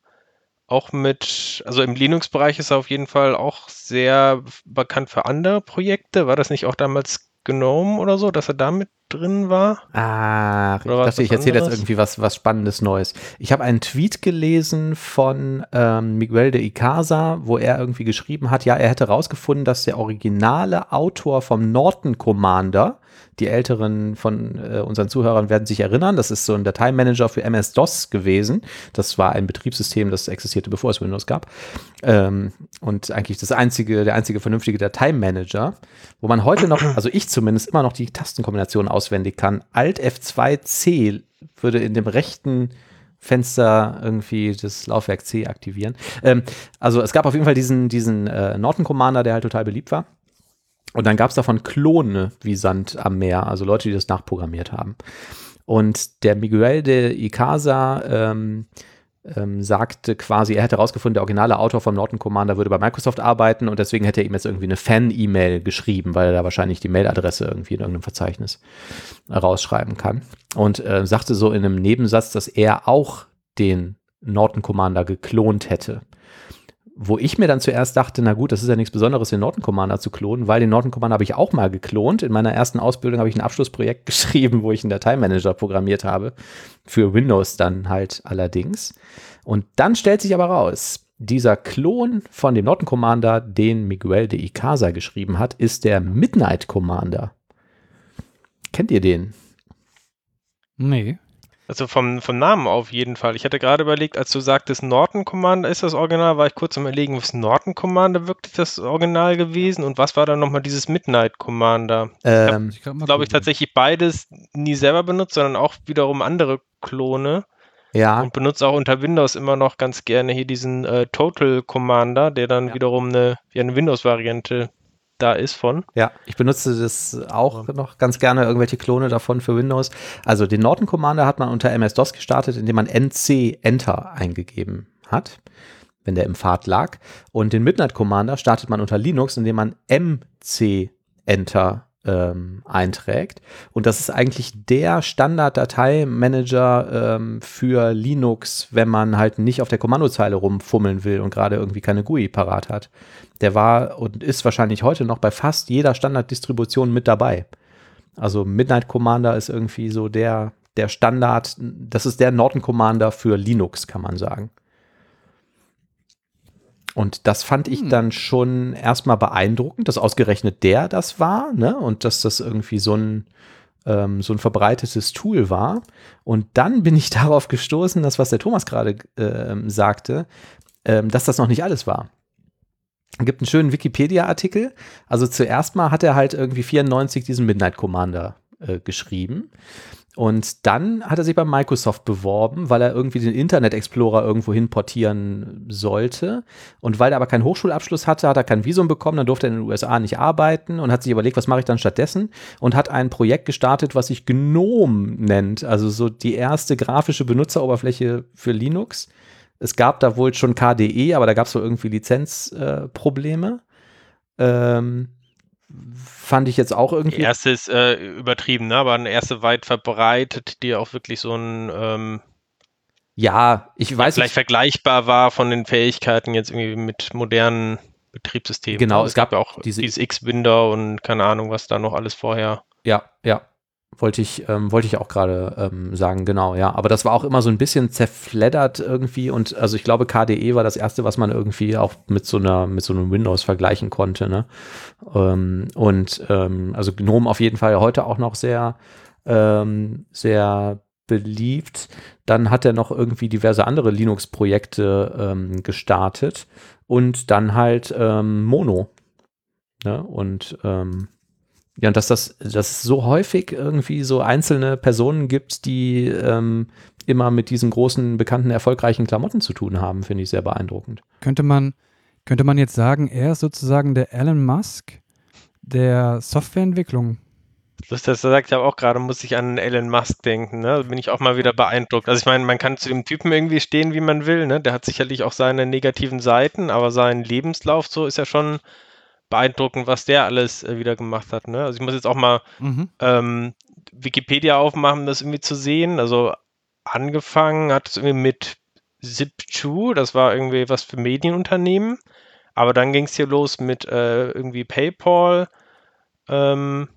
auch mit, also im Linux-Bereich ist er auf jeden Fall auch sehr bekannt für andere Projekte. War das nicht auch damals GNOME oder so, dass er damit drin war? Ah, ich Oder was dachte, ich erzähle jetzt irgendwie was, was Spannendes Neues. Ich habe einen Tweet gelesen von ähm, Miguel de Icaza, wo er irgendwie geschrieben hat, ja, er hätte herausgefunden, dass der originale Autor vom Norton Commander, die Älteren von äh, unseren Zuhörern werden sich erinnern, das ist so ein Dateimanager für MS-DOS gewesen. Das war ein Betriebssystem, das existierte, bevor es Windows gab. Ähm, und eigentlich das einzige, der einzige vernünftige Dateimanager, wo man heute noch, also ich zumindest immer noch die Tastenkombination auswendig kann. Alt F2C würde in dem rechten Fenster irgendwie das Laufwerk C aktivieren. Ähm, also es gab auf jeden Fall diesen, diesen äh, Norton Commander, der halt total beliebt war. Und dann gab es davon Klone wie Sand am Meer, also Leute, die das nachprogrammiert haben. Und der Miguel de Icaza ähm, ähm, sagte quasi, er hätte herausgefunden, der originale Autor vom Norton Commander würde bei Microsoft arbeiten und deswegen hätte er ihm jetzt irgendwie eine Fan-E-Mail geschrieben, weil er da wahrscheinlich die Mailadresse irgendwie in irgendeinem Verzeichnis rausschreiben kann. Und äh, sagte so in einem Nebensatz, dass er auch den Norton Commander geklont hätte. Wo ich mir dann zuerst dachte, na gut, das ist ja nichts Besonderes, den Norton Commander zu klonen, weil den Norton Commander habe ich auch mal geklont. In meiner ersten Ausbildung habe ich ein Abschlussprojekt geschrieben, wo ich einen Dateimanager programmiert habe. Für Windows dann halt allerdings. Und dann stellt sich aber raus, dieser Klon von dem Norton Commander, den Miguel de Icaza geschrieben hat, ist der Midnight Commander. Kennt ihr den? Nee. Also vom, vom Namen auf jeden Fall. Ich hatte gerade überlegt, als du sagtest, Norton Commander ist das Original, war ich kurz am überlegen, was Norton Commander wirklich das Original gewesen und was war dann nochmal dieses Midnight Commander? Ähm, Ich glaube Glaube ich tatsächlich beides nie selber benutzt, sondern auch wiederum andere Klone ja, und benutze auch unter Windows immer noch ganz gerne hier diesen äh, Total Commander, der dann Ja. wiederum eine, wie eine Windows-Variante da ist von. Ja, ich benutze das auch noch ganz gerne, irgendwelche Klone davon für Windows. Also den Norton Commander hat man unter MS-DOS gestartet, indem man NC Enter eingegeben hat, wenn der im Pfad lag. Und den Midnight Commander startet man unter Linux, indem man MC Enter ähm, einträgt. Und das ist eigentlich der Standard-Dateimanager ähm, für Linux, wenn man halt nicht auf der Kommandozeile rumfummeln will und gerade irgendwie keine GUI parat hat. Der war und ist wahrscheinlich heute noch bei fast jeder Standarddistribution mit dabei. Also Midnight Commander ist irgendwie so der, der Standard, das ist der Norton Commander für Linux, kann man sagen. Und das fand ich Hm. dann schon erstmal beeindruckend, dass ausgerechnet der das war, ne? Und dass das irgendwie so ein, ähm, so ein verbreitetes Tool war. Und dann bin ich darauf gestoßen, das, was der Thomas gerade ähm, sagte, ähm, dass das noch nicht alles war. Es gibt einen schönen Wikipedia-Artikel. Also zuerst mal hat er halt irgendwie 94 diesen Midnight Commander äh, geschrieben. Und dann hat er sich bei Microsoft beworben, weil er irgendwie den Internet Explorer irgendwo hin portieren sollte. Und weil er aber keinen Hochschulabschluss hatte, hat er kein Visum bekommen, dann durfte er in den USA nicht arbeiten und hat sich überlegt, was mache ich dann stattdessen? Und hat ein Projekt gestartet, was sich GNOME nennt, also so die erste grafische Benutzeroberfläche für Linux. Es gab da wohl schon KDE, aber da gab es wohl irgendwie Lizenzprobleme. ähm, fand ich jetzt auch Die irgendwie. erste ist äh, übertrieben, ne? aber eine erste weit verbreitet, die auch wirklich so ein ähm, Ja, ich weiß vielleicht vergleichbar war von den Fähigkeiten jetzt irgendwie mit modernen Betriebssystemen. Genau, Also es gab ja auch diese- dieses X-Binder und keine Ahnung, was da noch alles vorher. Ja, ja. Wollte ich, ähm, wollte ich auch gerade ähm, sagen, genau, ja. Aber das war auch immer so ein bisschen zerfleddert irgendwie und also ich glaube, KDE war das erste, was man irgendwie auch mit so einer, mit so einem Windows vergleichen konnte, ne? Ähm, und ähm, also GNOME auf jeden Fall heute auch noch sehr, ähm, sehr beliebt. Dann hat er noch irgendwie diverse andere Linux-Projekte ähm, gestartet und dann halt ähm, Mono. Ne? Und ähm, ja, und dass das, dass es so häufig irgendwie so einzelne Personen gibt, die ähm, immer mit diesen großen, bekannten, erfolgreichen Klamotten zu tun haben, finde ich sehr beeindruckend. Könnte man, könnte man jetzt sagen, er ist sozusagen der Elon Musk der Softwareentwicklung. Lustig, dass er sagt, ich habe auch gerade, muss ich an Elon Musk denken, ne? Da bin ich auch mal wieder beeindruckt. Also ich meine, man kann zu dem Typen irgendwie stehen, wie man will, ne? Der hat sicherlich auch seine negativen Seiten, aber sein Lebenslauf so ist ja schon beeindruckend, was der alles äh, wieder gemacht hat, ne? Also ich muss jetzt auch mal Mhm. ähm, Wikipedia aufmachen, um das irgendwie zu sehen. Also angefangen hat es irgendwie mit Zip2, das war irgendwie was für Medienunternehmen. Aber dann ging es hier los mit äh, irgendwie PayPal, ähm,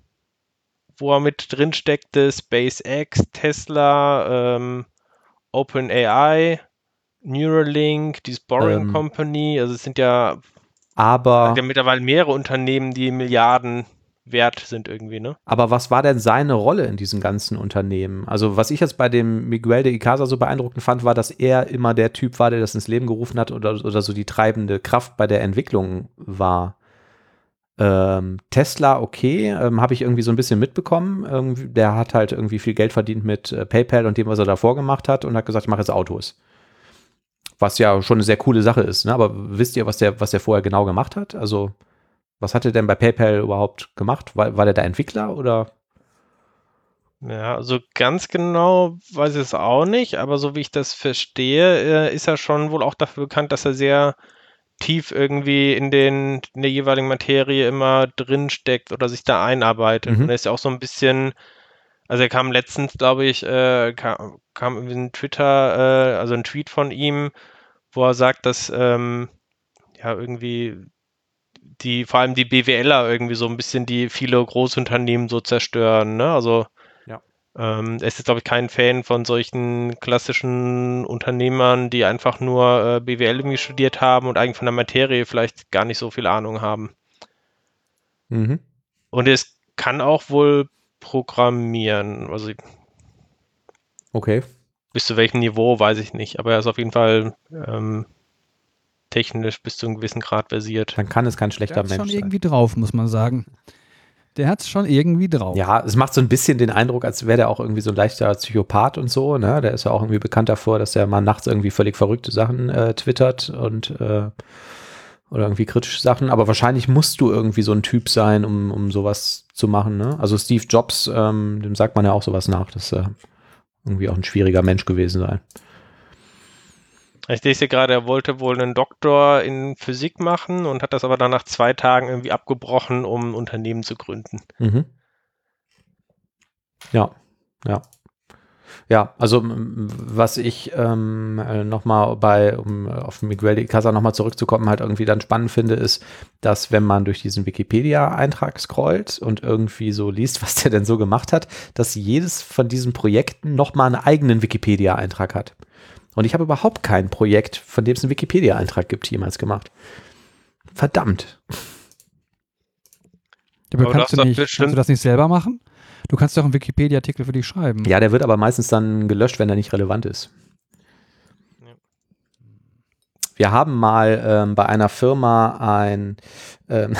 wo er mit drin steckte, SpaceX, Tesla, ähm, OpenAI, Neuralink, die Boring Ähm. Company. Also es sind ja, Aber, ja mittlerweile mehrere Unternehmen, die Milliarden wert sind irgendwie, ne? aber was war denn seine Rolle in diesem ganzen Unternehmen? Also, was ich jetzt bei dem Miguel de Icaza so beeindruckend fand, war, dass er immer der Typ war, der das ins Leben gerufen hat oder, oder so die treibende Kraft bei der Entwicklung war. Ähm, Tesla, okay, ähm, habe ich irgendwie so ein bisschen mitbekommen. Irgendwie, der hat halt irgendwie viel Geld verdient mit äh, PayPal und dem, was er davor gemacht hat und hat gesagt, ich mache jetzt Autos. Was ja schon eine sehr coole Sache ist, ne? Aber wisst ihr, was der, was der vorher genau gemacht hat? Also, was hat er denn bei PayPal überhaupt gemacht? War, war der da Entwickler oder? Ja, also ganz genau weiß ich es auch nicht, aber so wie ich das verstehe, äh, ist er schon wohl auch dafür bekannt, dass er sehr tief irgendwie in den in der jeweiligen Materie immer drin steckt oder sich da einarbeitet. Mhm. Und er ist ja auch so ein bisschen, also er kam letztens, glaube ich, äh, kam, kam ein Twitter, äh, also ein Tweet von ihm, wo er sagt, dass ähm, ja irgendwie die, vor allem die BWLer irgendwie so ein bisschen die viele Großunternehmen so zerstören, ne? Also Ja. ähm, er ist jetzt, glaube ich, kein Fan von solchen klassischen Unternehmern, die einfach nur äh, BWL irgendwie studiert haben und eigentlich von der Materie vielleicht gar nicht so viel Ahnung haben. Mhm. Und es kann auch wohl programmieren. Also Okay. bis zu welchem Niveau weiß ich nicht, aber er ist auf jeden Fall ähm, technisch bis zu einem gewissen Grad versiert. Dann kann es kein Der schlechter hat es schon Mensch sein. irgendwie drauf, muss man sagen. Der hat es schon irgendwie drauf. Ja, es macht so ein bisschen den Eindruck, als wäre der auch irgendwie so ein leichter Psychopath und so. Ne? Der ist ja auch irgendwie bekannt davor, dass er mal nachts irgendwie völlig verrückte Sachen äh, twittert und, äh, oder irgendwie kritische Sachen, aber wahrscheinlich musst du irgendwie so ein Typ sein, um, um sowas zu machen. Ne? Also Steve Jobs, ähm, dem sagt man ja auch sowas nach, dass er irgendwie auch ein schwieriger Mensch gewesen sei. Ich lese hier gerade, er wollte wohl einen Doktor in Physik machen und hat das aber dann nach zwei Tagen irgendwie abgebrochen, um ein Unternehmen zu gründen. Mhm. Ja, ja. Ja, also was ich ähm, äh, nochmal bei, um auf Miguel de Casa nochmal zurückzukommen, halt irgendwie dann spannend finde, ist, dass wenn man durch diesen Wikipedia-Eintrag scrollt und irgendwie so liest, was der denn so gemacht hat, dass jedes von diesen Projekten nochmal einen eigenen Wikipedia-Eintrag hat. Und ich habe überhaupt kein Projekt, von dem es einen Wikipedia-Eintrag gibt, jemals gemacht. Verdammt. Aber kannst, du nicht, kannst du das nicht selber machen? Du kannst doch einen Wikipedia-Artikel für dich schreiben. Ja, der wird aber meistens dann gelöscht, wenn er nicht relevant ist. Wir haben mal ähm, bei einer Firma ein, ähm,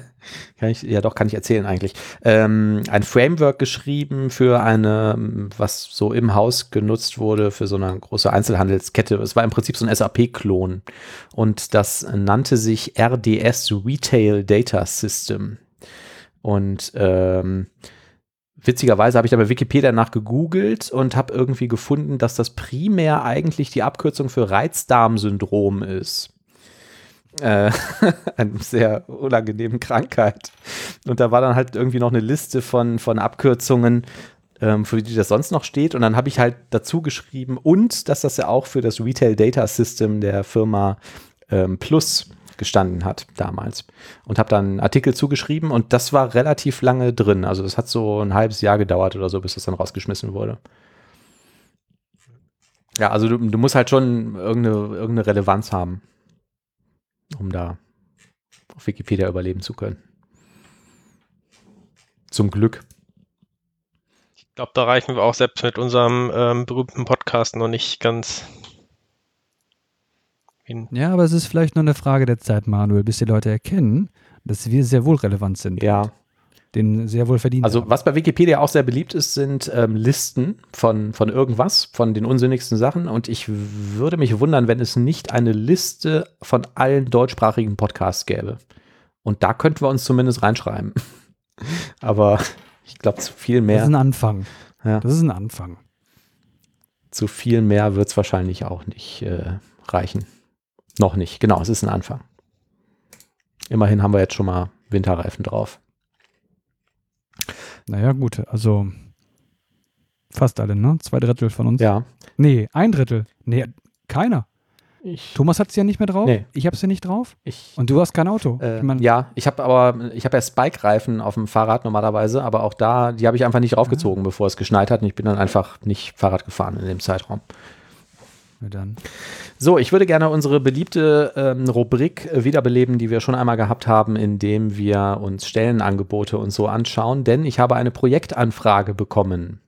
kann ich, ja doch, kann ich erzählen eigentlich, ähm, ein Framework geschrieben für eine, was so im Haus genutzt wurde, für so eine große Einzelhandelskette. Es war im Prinzip so ein SAP-Klon und das nannte sich RDS Retail Data System. Und ähm, witzigerweise habe ich da bei Wikipedia nach gegoogelt und habe irgendwie gefunden, dass das primär eigentlich die Abkürzung für Reizdarmsyndrom ist. Äh, eine sehr unangenehmen Krankheit. Und da war dann halt irgendwie noch eine Liste von, von Abkürzungen, ähm, für die das sonst noch steht. Und dann habe ich halt dazu geschrieben und, dass das ja auch für das Retail Data System der Firma ähm, Plus gestanden hat damals. Und habe dann einen Artikel zugeschrieben und das war relativ lange drin. Also das hat so ein halbes Jahr gedauert oder so, bis das dann rausgeschmissen wurde. Ja, also du, du musst halt schon irgendeine, irgendeine Relevanz haben, um da auf Wikipedia überleben zu können. Zum Glück. Ich glaube, da reichen wir auch selbst mit unserem ähm, berühmten Podcast noch nicht ganz hin. Ja, aber es ist vielleicht nur eine Frage der Zeit, Manuel, bis die Leute erkennen, dass wir sehr wohl relevant sind. Ja. Den sehr wohl verdient Also haben. was bei Wikipedia auch sehr beliebt ist, sind ähm, Listen von, von irgendwas, von den unsinnigsten Sachen. Und ich würde mich wundern, wenn es nicht eine Liste von allen deutschsprachigen Podcasts gäbe. Und da könnten wir uns zumindest reinschreiben. Aber ich glaube, zu viel Das mehr, ist ein Anfang. Ja. Das ist ein Anfang. zu viel mehr wird es wahrscheinlich auch nicht äh, reichen. Noch nicht. Genau, es ist ein Anfang. Immerhin haben wir jetzt schon mal Winterreifen drauf. Naja, gut, also fast alle, ne? Zwei Drittel von uns. Ja. Nee, ein Drittel. Nee, keiner. Ich, Thomas hat es ja nicht mehr drauf. Nee. Ich habe es ja nicht drauf. ich, Und du hast kein Auto. Äh, ich mein, ja, ich habe aber, ich habe ja Spike-Reifen auf dem Fahrrad normalerweise, aber auch da, die habe ich einfach nicht raufgezogen, bevor es geschneit hat und ich bin dann einfach nicht Fahrrad gefahren in dem Zeitraum. na dann. So, ich würde gerne unsere beliebte ähm, Rubrik äh, wiederbeleben, die wir schon einmal gehabt haben, indem wir uns Stellenangebote und so anschauen, denn ich habe eine Projektanfrage bekommen.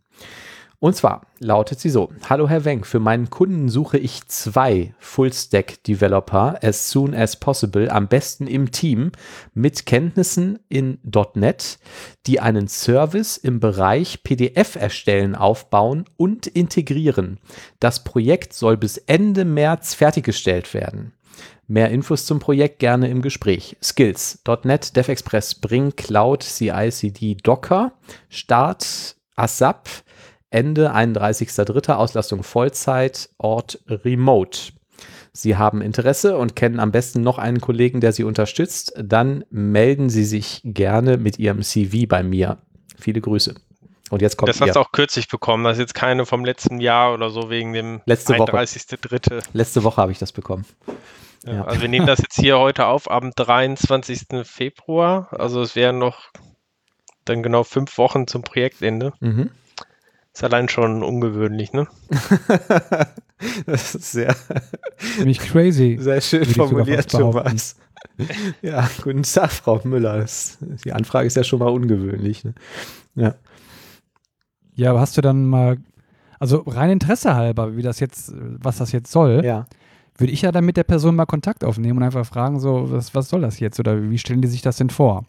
Und zwar lautet sie so: Hallo Herr Wenk, für meinen Kunden suche ich zwei Full-Stack-Developer as soon as possible, am besten im Team, mit Kenntnissen in .NET, die einen Service im Bereich PDF erstellen, aufbauen und integrieren. Das Projekt soll bis Ende März fertiggestellt werden. Mehr Infos zum Projekt gerne im Gespräch. Skills, .NET, DevExpress, Bring, Cloud, CI/CD, Docker, Start, ASAP, Ende 31.03. Auslastung Vollzeit, Ort Remote. Sie haben Interesse und kennen am besten noch einen Kollegen, der Sie unterstützt, dann melden Sie sich gerne mit Ihrem CV bei mir. Viele Grüße. Und jetzt kommt Das hast du auch kürzlich bekommen. Das ist jetzt keine vom letzten Jahr oder so wegen dem Letzte Woche. 31.3. Letzte Woche habe ich das bekommen. Ja, Ja. Also wir nehmen das jetzt hier heute auf am 23. Februar. Also es wären noch dann genau fünf Wochen zum Projektende. Mhm. Ist allein schon ungewöhnlich, ne? Das ist sehr, Ziemlich crazy. sehr schön formuliert. Thomas. Ja, guten Tag, Frau Müller. Das, die Anfrage ist ja schon mal ungewöhnlich. Ne? Ja. Ja, aber hast du dann mal, also rein Interesse halber, wie das jetzt, was das jetzt soll, ja. würde ich ja dann mit der Person mal Kontakt aufnehmen und einfach fragen, so, was, was soll das jetzt? Oder wie stellen die sich das denn vor?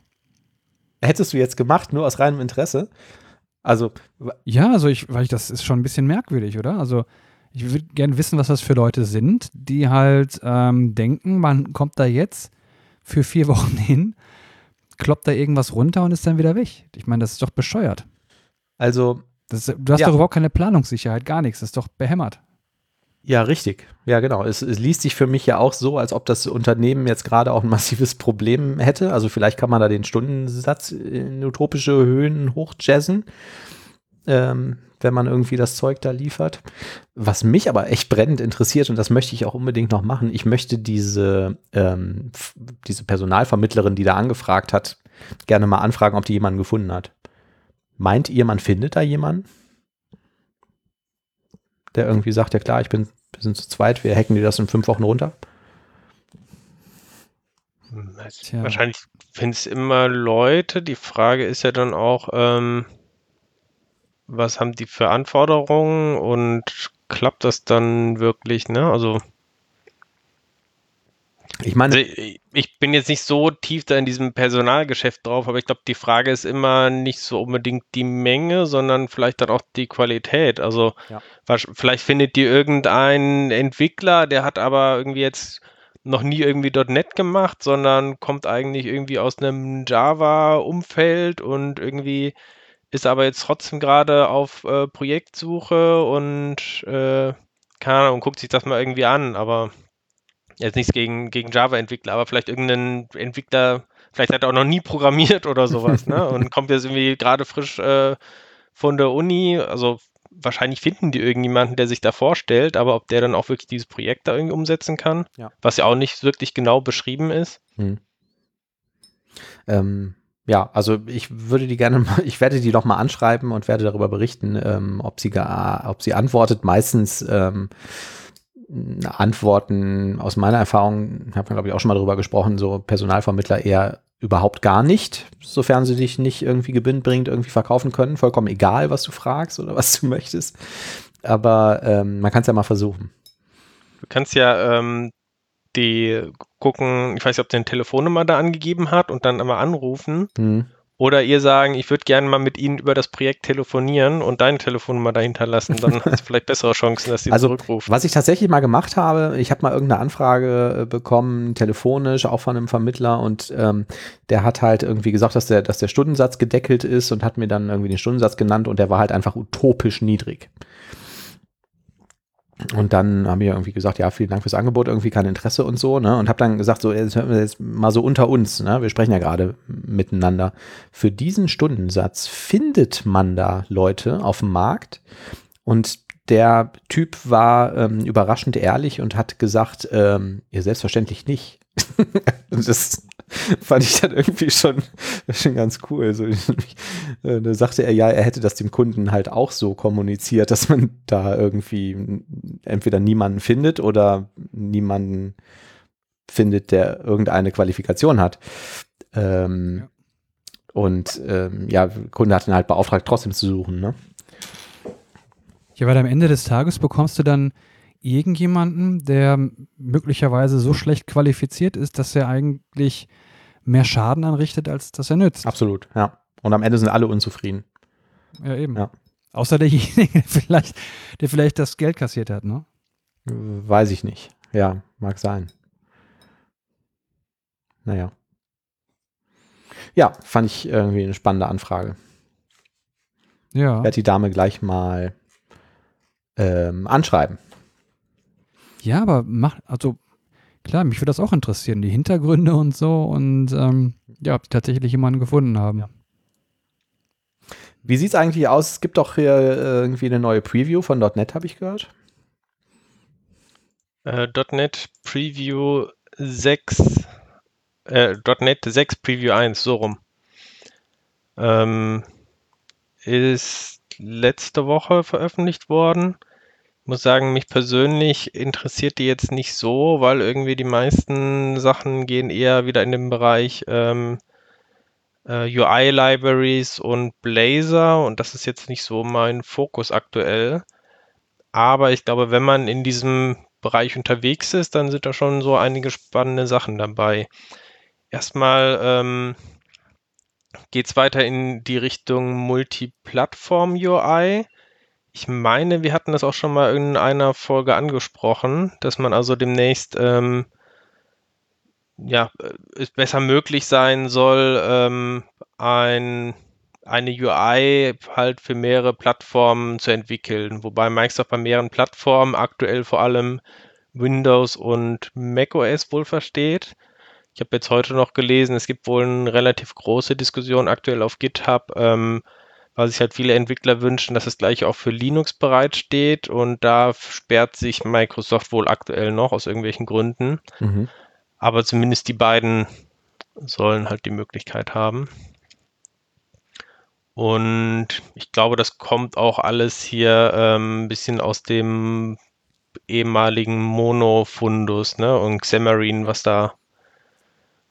Hättest du jetzt gemacht, nur aus reinem Interesse? Also, Ja, also ich, weil ich, das ist schon ein bisschen merkwürdig, oder? Also ich würde gerne wissen, was das für Leute sind, die halt ähm, denken, man kommt da jetzt für vier Wochen hin, kloppt da irgendwas runter und ist dann wieder weg. Ich meine, das ist doch bescheuert. Also, Das du hast Ja. doch überhaupt keine Planungssicherheit, gar nichts. Das ist doch behämmert. Ja, richtig. Ja, genau. Es, es liest sich für mich ja auch so, als ob das Unternehmen jetzt gerade auch ein massives Problem hätte. Also vielleicht kann man da den Stundensatz in utopische Höhen hochjazzen, ähm, wenn man irgendwie das Zeug da liefert. Was mich aber echt brennend interessiert, und das möchte ich auch unbedingt noch machen, ich möchte diese, ähm, diese Personalvermittlerin, die da angefragt hat, gerne mal anfragen, ob die jemanden gefunden hat. Meint ihr, man findet da jemanden? Der irgendwie sagt, ja klar, ich bin, wir sind zu zweit, wir hacken dir das in fünf Wochen runter. Hm, Tja. Wahrscheinlich findest immer Leute. Die Frage ist ja dann auch, ähm, was haben die für Anforderungen und klappt das dann wirklich, ne? Also, Ich meine, also ich bin jetzt nicht so tief da in diesem Personalgeschäft drauf, aber ich glaube, die Frage ist immer nicht so unbedingt die Menge, sondern vielleicht dann auch die Qualität. Also, Ja. vielleicht findet ihr irgendeinen Entwickler, der hat aber irgendwie jetzt noch nie irgendwie .NET gemacht, sondern kommt eigentlich irgendwie aus einem Java-Umfeld und irgendwie ist aber jetzt trotzdem gerade auf äh, Projektsuche und äh, keine Ahnung, guckt sich das mal irgendwie an, aber jetzt nichts gegen, gegen Java-Entwickler, aber vielleicht irgendeinen Entwickler, vielleicht hat er auch noch nie programmiert oder sowas, ne? Und kommt jetzt irgendwie gerade frisch äh, von der Uni, also wahrscheinlich finden die irgendjemanden, der sich da vorstellt, aber ob der dann auch wirklich dieses Projekt da irgendwie umsetzen kann, Ja. was ja auch nicht wirklich genau beschrieben ist. Hm. Ähm, ja, also ich würde die gerne mal, ich werde die noch mal anschreiben und werde darüber berichten, ähm, ob sie gar, ob sie antwortet. Meistens ähm, Antworten aus meiner Erfahrung, habe glaube ich auch schon mal darüber gesprochen, so Personalvermittler eher überhaupt gar nicht, sofern sie dich nicht irgendwie gewinnbringend irgendwie verkaufen können. Vollkommen egal, was du fragst oder was du möchtest. Aber ähm, man kann es ja mal versuchen. Du kannst ja ähm, die gucken, ich weiß nicht, ob der eine Telefonnummer da angegeben hat und dann einmal anrufen. Hm. Oder ihr sagen, ich würde gerne mal mit Ihnen über das Projekt telefonieren und deine Telefonnummer dahinter lassen. Dann hast du vielleicht bessere Chancen, dass sie Also, zurückrufen. Was ich tatsächlich mal gemacht habe, ich habe mal irgendeine Anfrage äh, bekommen, telefonisch, auch von einem Vermittler und ähm, der hat halt irgendwie gesagt, dass der, dass der Stundensatz gedeckelt ist und hat mir dann irgendwie den Stundensatz genannt und der war halt einfach utopisch niedrig. Und dann haben wir irgendwie gesagt, ja, vielen Dank fürs Angebot, irgendwie kein Interesse und so, ne? Und habe dann gesagt, so, jetzt hören wir jetzt mal so unter uns, ne? Wir sprechen ja gerade miteinander. Für diesen Stundensatz findet man da Leute auf dem Markt und der Typ war ähm, überraschend ehrlich und hat gesagt, ähm, ja, selbstverständlich nicht. das fand ich dann irgendwie schon, schon ganz cool. So, äh, da sagte er, ja, er hätte das dem Kunden halt auch so kommuniziert, dass man da irgendwie entweder niemanden findet oder niemanden findet, der irgendeine Qualifikation hat. Ähm, Ja. Und ähm, ja, der Kunde hat ihn halt beauftragt, trotzdem zu suchen. Ne? Ja, weil am Ende des Tages bekommst du dann irgendjemanden, der möglicherweise so schlecht qualifiziert ist, dass er eigentlich mehr Schaden anrichtet, als dass er nützt. Absolut, ja. Und am Ende sind alle unzufrieden. Ja, eben. Ja. Außer derjenige, der vielleicht, der vielleicht das Geld kassiert hat, ne? Weiß ich nicht. Ja, mag sein. Naja. Ja, fand ich irgendwie eine spannende Anfrage. Ja. Ich werde die Dame gleich mal ähm, anschreiben. Ja, aber mach, also klar, mich würde das auch interessieren, die Hintergründe und so und ähm, ja, ob die tatsächlich jemanden gefunden haben. Ja. Wie sieht es eigentlich aus? Es gibt doch hier äh, irgendwie eine neue Preview von .NET, habe ich gehört. Äh, .NET Preview 6, äh, .NET 6 Preview 1, so rum. Ähm, ist letzte Woche veröffentlicht worden. Ich muss sagen, mich persönlich interessiert die jetzt nicht so, weil irgendwie die meisten Sachen gehen eher wieder in den Bereich ähm, äh, UI-Libraries und Blazor und das ist jetzt nicht so mein Fokus aktuell. Aber ich glaube, wenn man in diesem Bereich unterwegs ist, dann sind da schon so einige spannende Sachen dabei. Erstmal ähm, geht es weiter in die Richtung Multiplattform-UI. Ich meine, wir hatten das auch schon mal in einer Folge angesprochen, dass man also demnächst ähm, ja, äh, es besser möglich sein soll, ähm, ein, eine UI halt für mehrere Plattformen zu entwickeln. Wobei Microsoft bei mehreren Plattformen aktuell vor allem Windows und macOS wohl versteht. Ich habe jetzt heute noch gelesen, es gibt wohl eine relativ große Diskussion aktuell auf GitHub, ähm, weil sich halt viele Entwickler wünschen, dass es gleich auch für Linux bereitsteht und da sperrt sich Microsoft wohl aktuell noch aus irgendwelchen Gründen. Mhm. Aber zumindest die beiden sollen halt die Möglichkeit haben. Und ich glaube, das kommt auch alles hier ähm, ein bisschen aus dem ehemaligen Mono-Fundus, ne? Und Xamarin, was da,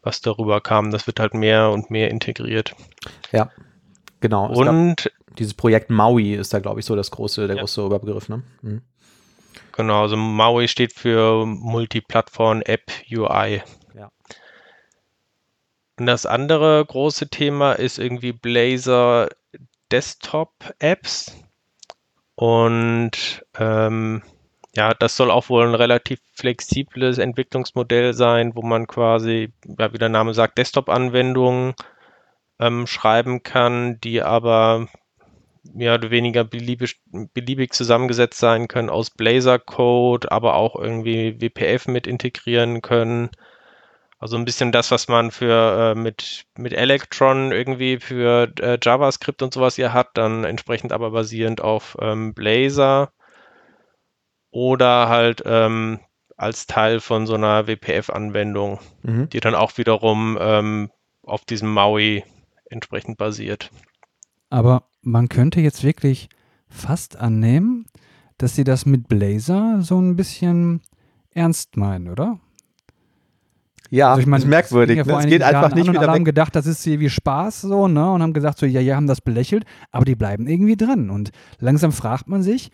was darüber kam, das wird halt mehr und mehr integriert. Ja, genau. Und dieses Projekt Maui ist da, glaube ich, so das große, der Ja. große Überbegriff, ne? Mhm. genau, also MAUI steht für Multiplattform App UI. Ja. Und das andere große Thema ist irgendwie Blazor Desktop Apps. Und ähm, ja, das soll auch wohl ein relativ flexibles Entwicklungsmodell sein, wo man quasi, ja, wie der Name sagt, Desktop-Anwendungen ähm, schreiben kann, die aber mehr oder weniger beliebig, beliebig zusammengesetzt sein können aus Blazor-Code, aber auch irgendwie WPF mit integrieren können. Also ein bisschen das, was man für äh, mit, mit Electron irgendwie für äh, JavaScript und sowas hier hat, dann entsprechend aber basierend auf ähm, Blazor oder halt ähm, als Teil von so einer WPF-Anwendung, Mhm. die dann auch wiederum ähm, auf diesem Maui entsprechend basiert. Aber man könnte jetzt wirklich fast annehmen, dass sie das mit Blazor so ein bisschen ernst meinen, oder? Ja, Also ich meine, ist merkwürdig. ja Ne? Es geht einfach Jahren nicht an und wieder alle haben weg. gedacht, das ist irgendwie Spaß so, ne? Und haben gesagt so, ja, ja, haben das belächelt, aber die bleiben irgendwie dran. Und langsam fragt man sich,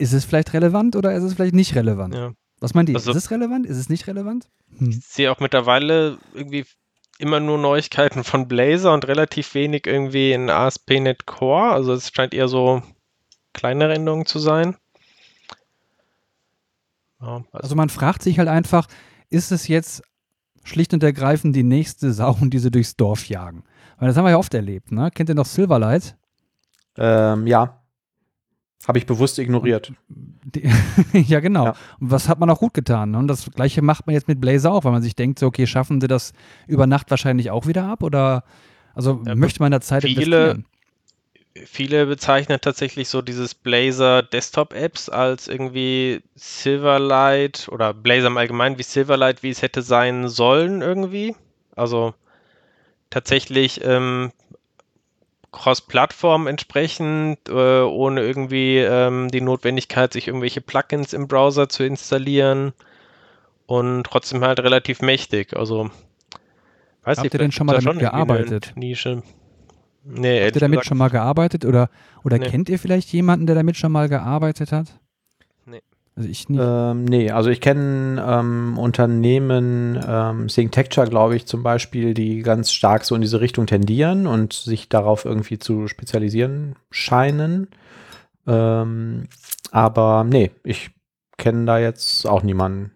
ist es vielleicht relevant oder ist es vielleicht nicht relevant? Ja. Was meint ihr? Also- ist es relevant? Ist es nicht relevant? Hm. Ich sehe auch mittlerweile irgendwie immer nur Neuigkeiten von Blazor und relativ wenig irgendwie in ASP.NET Core. Also es scheint eher so kleinere Änderungen zu sein. Ja, also Also man fragt sich halt einfach, ist es jetzt schlicht und ergreifend die nächste Sau und diese durchs Dorf jagen? Weil das haben wir ja oft erlebt, ne? Kennt ihr noch Silverlight? Ähm, ja. Habe ich bewusst ignoriert. Die, ja, genau. Ja. Und was hat man auch gut getan? Ne? Und das gleiche macht man jetzt mit Blazor auch, weil man sich denkt, so, okay, schaffen sie das über Nacht wahrscheinlich auch wieder ab? Oder also Ja, möchte man da Zeit viele- investieren? viele bezeichnen tatsächlich so dieses Blazor Desktop Apps als irgendwie Silverlight oder Blazor im Allgemeinen wie Silverlight, wie es hätte sein sollen irgendwie. Also tatsächlich ähm, Cross-Plattform entsprechend, äh, ohne irgendwie ähm, die Notwendigkeit, sich irgendwelche Plugins im Browser zu installieren und trotzdem halt relativ mächtig. Also weiß Habt nicht, ihr denn schon mal damit eine gearbeitet? Nische. Nee, Habt ihr damit gesagt schon mal gearbeitet? Oder, oder Nee. kennt ihr vielleicht jemanden, der damit schon mal gearbeitet hat? Also ich nicht. Ähm, nee, also ich kenne ähm, Unternehmen, ähm, Synctecture, glaube ich, zum Beispiel, die ganz stark so in diese Richtung tendieren und sich darauf irgendwie zu spezialisieren scheinen. Ähm, aber nee, ich kenne da jetzt auch niemanden.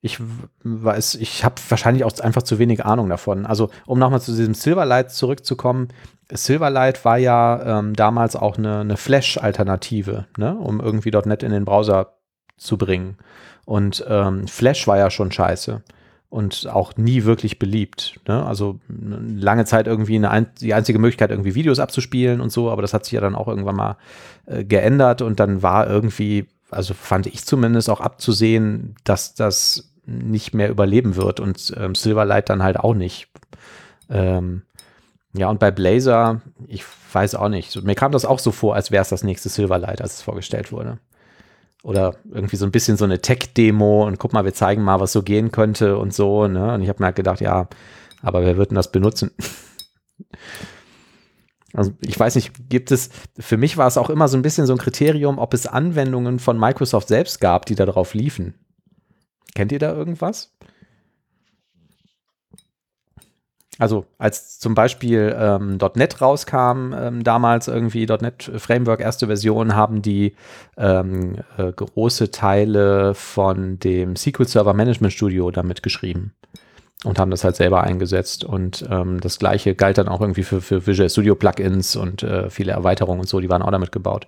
Ich weiß, ich habe wahrscheinlich auch einfach zu wenig Ahnung davon. Also, um nochmal zu diesem Silverlight zurückzukommen, Silverlight war ja ähm, damals auch eine, eine Flash-Alternative, ne? um irgendwie .NET in den Browser zu bringen. Und ähm, Flash war ja schon scheiße und auch nie wirklich beliebt. Ne? Also lange Zeit irgendwie eine ein die einzige Möglichkeit, irgendwie Videos abzuspielen und so, aber das hat sich ja dann auch irgendwann mal äh, geändert und dann war irgendwie, also fand ich zumindest auch abzusehen, dass das nicht mehr überleben wird und ähm, Silverlight dann halt auch nicht. Ähm, ja, und bei Blazor, ich weiß auch nicht. Mir kam das auch so vor, als wäre es das nächste Silverlight, als es vorgestellt wurde. Oder irgendwie so ein bisschen so eine Tech-Demo und guck mal, wir zeigen mal, was so gehen könnte und so. Ne? Und ich habe mir halt gedacht, ja, aber wer wird denn das benutzen? Also ich weiß nicht, gibt es, für mich war es auch immer so ein bisschen so ein Kriterium, ob es Anwendungen von Microsoft selbst gab, die da drauf liefen. Kennt ihr da irgendwas? Also als zum Beispiel ähm, .NET rauskam, ähm, damals irgendwie .NET Framework erste Version, haben die ähm, äh, große Teile von dem SQL Server Management Studio damit geschrieben. und haben das halt selber eingesetzt. Und ähm, das gleiche galt dann auch irgendwie für, für Visual Studio Plugins und äh, viele Erweiterungen und so, die waren auch damit gebaut.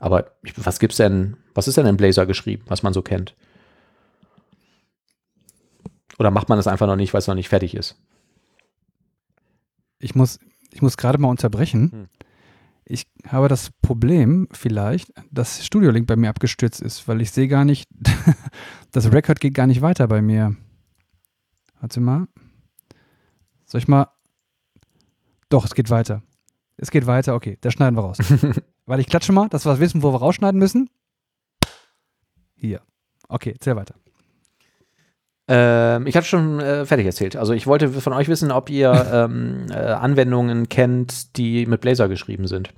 Aber ich, was gibt's denn, was ist denn in Blazor geschrieben, was man so kennt? Oder macht man das einfach noch nicht, weil es noch nicht fertig ist? Ich muss, ich muss gerade mal unterbrechen. Hm. Ich habe das Problem vielleicht, dass Studio Link bei mir abgestürzt ist, weil ich sehe gar nicht, das Record geht gar nicht weiter bei mir. Warte mal. Soll ich mal. Doch, es geht weiter. Es geht weiter, okay, das schneiden wir raus. weil ich klatsche mal, dass wir wissen, wo wir rausschneiden müssen. Hier. Okay, erzähl weiter. Ähm, ich hatte schon äh, fertig erzählt. Also ich wollte von euch wissen, ob ihr ähm, äh, Anwendungen kennt, die mit Blazor geschrieben sind.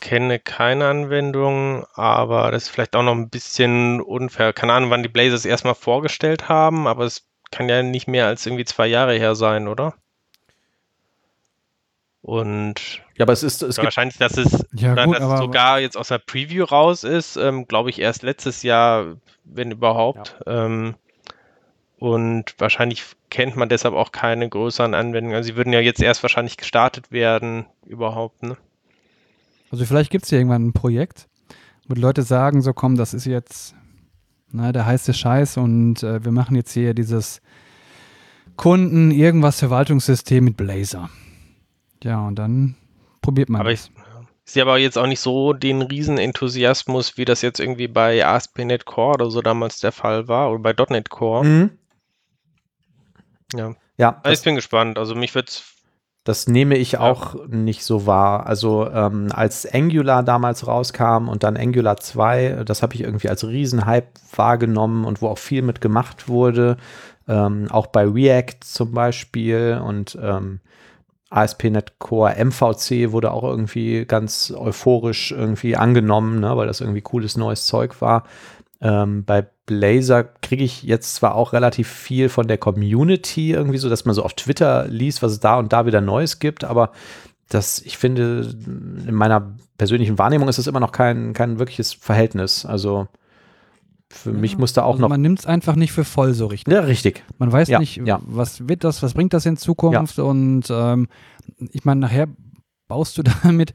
Kenne keine Anwendung, aber das ist vielleicht auch noch ein bisschen unfair. Keine Ahnung, wann die Blazers erstmal vorgestellt haben, aber es kann ja nicht mehr als irgendwie zwei Jahre her sein, oder? Und Ja, aber es ist, es ja, wahrscheinlich, dass es, Ja, gut, dass aber- es sogar jetzt aus der Preview raus ist, ähm, glaube ich, erst letztes Jahr, wenn überhaupt. Ähm, und wahrscheinlich kennt man deshalb auch keine größeren Anwendungen. Also sie würden ja jetzt erst wahrscheinlich gestartet werden, überhaupt, ne? Also vielleicht gibt es hier irgendwann ein Projekt, wo die Leute sagen, so komm, das ist jetzt na, der heiße Scheiß und äh, wir machen jetzt hier dieses Kunden irgendwas Verwaltungssystem mit Blazor. Ja, und dann probiert man Aber das. ich, ich sehe aber jetzt auch nicht so den Riesenenthusiasmus, wie das jetzt irgendwie bei ASP.NET Core oder so damals der Fall war oder bei .NET Core. Mhm. Ja. Ja, Aber ich bin gespannt. Also mich wird's das nehme ich auch nicht so wahr. Also ähm, als Angular damals rauskam und dann Angular 2, das habe ich irgendwie als Riesenhype wahrgenommen und wo auch viel mit gemacht wurde. Ähm, auch bei React zum Beispiel und ähm, ASP.NET Core MVC wurde auch irgendwie ganz euphorisch irgendwie angenommen, ne, weil das irgendwie cooles neues Zeug war. Ähm, bei Blazor kriege ich jetzt zwar auch relativ viel von der Community irgendwie so, dass man so auf Twitter liest, was es da und da wieder Neues gibt, aber das, ich finde, in meiner persönlichen Wahrnehmung ist es immer noch kein, kein wirkliches Verhältnis. Also für mich muss da auch also noch. Man nimmt es einfach nicht für voll so richtig. Ja, richtig. Man weiß Ja, nicht, ja. was wird das, was bringt das in Zukunft und ähm, ich meine, nachher baust du damit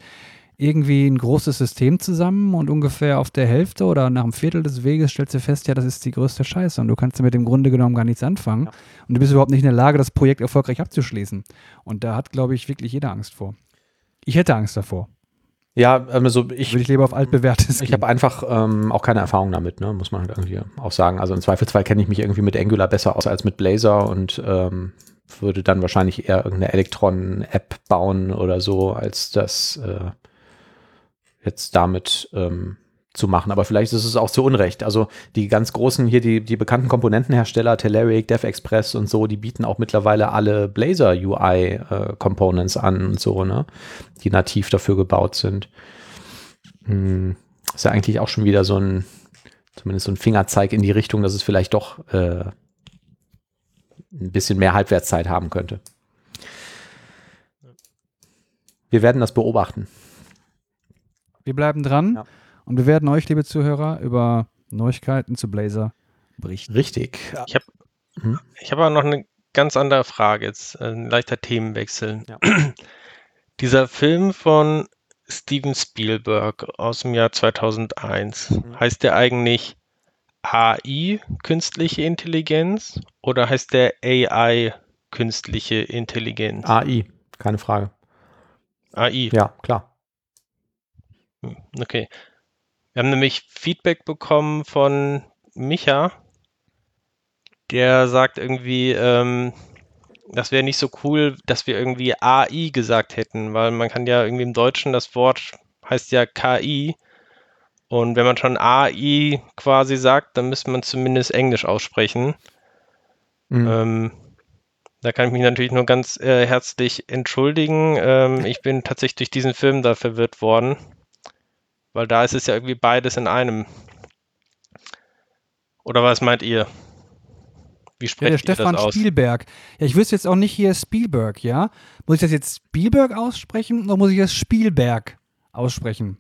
irgendwie ein großes System zusammen und ungefähr auf der Hälfte oder nach einem Viertel des Weges stellst du fest, ja, das ist die größte Scheiße und du kannst damit im Grunde genommen gar nichts anfangen Ja. und du bist überhaupt nicht in der Lage, das Projekt erfolgreich abzuschließen. Und da hat, glaube ich, wirklich jeder Angst vor. Ich hätte Angst davor. Ja, also ich, Würde ich lieber auf altbewährtes Ich habe einfach ähm, auch keine Erfahrung damit, ne? muss man halt irgendwie auch sagen. Also im Zweifelsfall kenne ich mich irgendwie mit Angular besser aus als mit Blazor und ähm, würde dann wahrscheinlich eher irgendeine Elektron-App bauen oder so, als das äh, jetzt damit ähm, zu machen. Aber vielleicht ist es auch zu Unrecht. Also die ganz großen hier, die, die bekannten Komponentenhersteller, Telerik, DevExpress und so, die bieten auch mittlerweile alle Blazor UI äh, Components an und so, ne? Die nativ dafür gebaut sind. Hm, ist ja eigentlich auch schon wieder so ein, zumindest so ein Fingerzeig in die Richtung, dass es vielleicht doch äh, ein bisschen mehr Halbwertszeit haben könnte. Wir werden das beobachten. Wir bleiben dran Ja. und wir werden euch, liebe Zuhörer, über Neuigkeiten zu Blazor berichten. Richtig. Ich habe ich hab aber noch eine ganz andere Frage jetzt, äh, ein leichter Themenwechsel. Ja. Dieser Film von Steven Spielberg aus dem Jahr 2001, Mhm. heißt der eigentlich AI, künstliche Intelligenz, oder heißt der AI, künstliche Intelligenz? AI, keine Frage. AI. Ja, klar. Hm, Okay. Wir haben nämlich Feedback bekommen von Micha, der sagt irgendwie, ähm, das wäre nicht so cool, dass wir irgendwie AI gesagt hätten, weil man kann ja irgendwie im Deutschen das Wort heißt ja KI und wenn man schon AI quasi sagt, dann müsste man zumindest Englisch aussprechen. Mhm. Ähm, da kann ich mich natürlich nur ganz äh, herzlich entschuldigen. Ähm, ich bin tatsächlich durch diesen Film da verwirrt worden, weil da ist es ja irgendwie beides in einem. Oder was meint ihr? Wie Ja, sprecht der ihr Stefan das aus? Spielberg. Ja, ich wüsste jetzt auch nicht hier Spielberg, ja? Muss ich das jetzt Spielberg aussprechen oder muss ich das Spielberg aussprechen?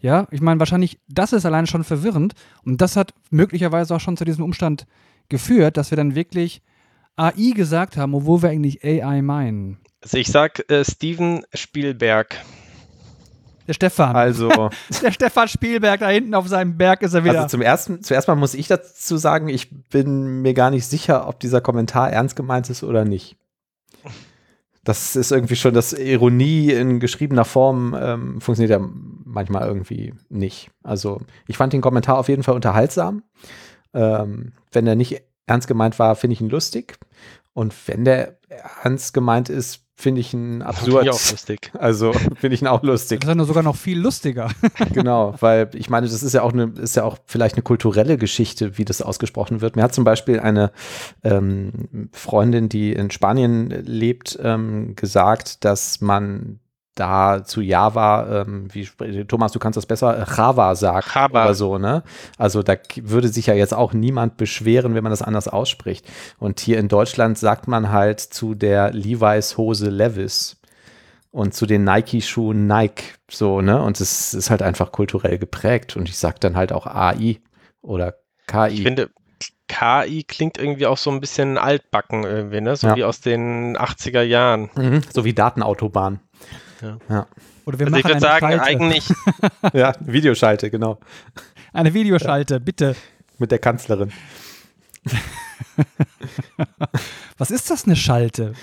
Ja, ich meine, wahrscheinlich, das ist allein schon verwirrend und das hat möglicherweise auch schon zu diesem Umstand geführt, dass wir dann wirklich AI gesagt haben, obwohl wir eigentlich AI meinen. Also ich sag äh, Steven Spielberg. Der Stefan. Also, der Stefan Spielberg, da hinten auf seinem Berg ist er wieder. also zum ersten, zuerst mal muss ich dazu sagen, ich bin mir gar nicht sicher, ob dieser Kommentar ernst gemeint ist oder nicht. Das ist irgendwie schon, das Ironie in geschriebener Form ähm, funktioniert ja manchmal irgendwie nicht. Also ich fand den Kommentar auf jeden Fall unterhaltsam. Ähm, wenn er nicht ernst gemeint war, finde ich ihn lustig. Und wenn der ernst gemeint ist, finde ich ihn absurd. Finde ich auch lustig. Also finde ich ihn auch lustig. das ist ja nur sogar noch viel lustiger. genau, weil ich meine, das ist ja auch eine, ist ja auch vielleicht eine kulturelle Geschichte, wie das ausgesprochen wird. Mir hat zum Beispiel eine ähm, Freundin, die in Spanien lebt, ähm, gesagt, dass man da zu Java, ähm, wie Thomas, du kannst das besser, äh, Java sagt Java. oder so, ne? Also da würde sich ja jetzt auch niemand beschweren, wenn man das anders ausspricht. Und hier in Deutschland sagt man halt zu der Levi's Hose Levis und zu den Nike-Schuhen Nike, so, ne? Und es ist halt einfach kulturell geprägt. Und ich sag dann halt auch AI oder KI. Ich finde, KI klingt irgendwie auch so ein bisschen altbacken irgendwie, ne? So Ja. wie aus den 80er Jahren. mhm. So wie Datenautobahn. Oder wir Also ich machen würde eine sagen, Schalte. eigentlich, ja, Videoschalte, genau. Eine Videoschalte, bitte. Mit der Kanzlerin. Was ist das, eine Schalte?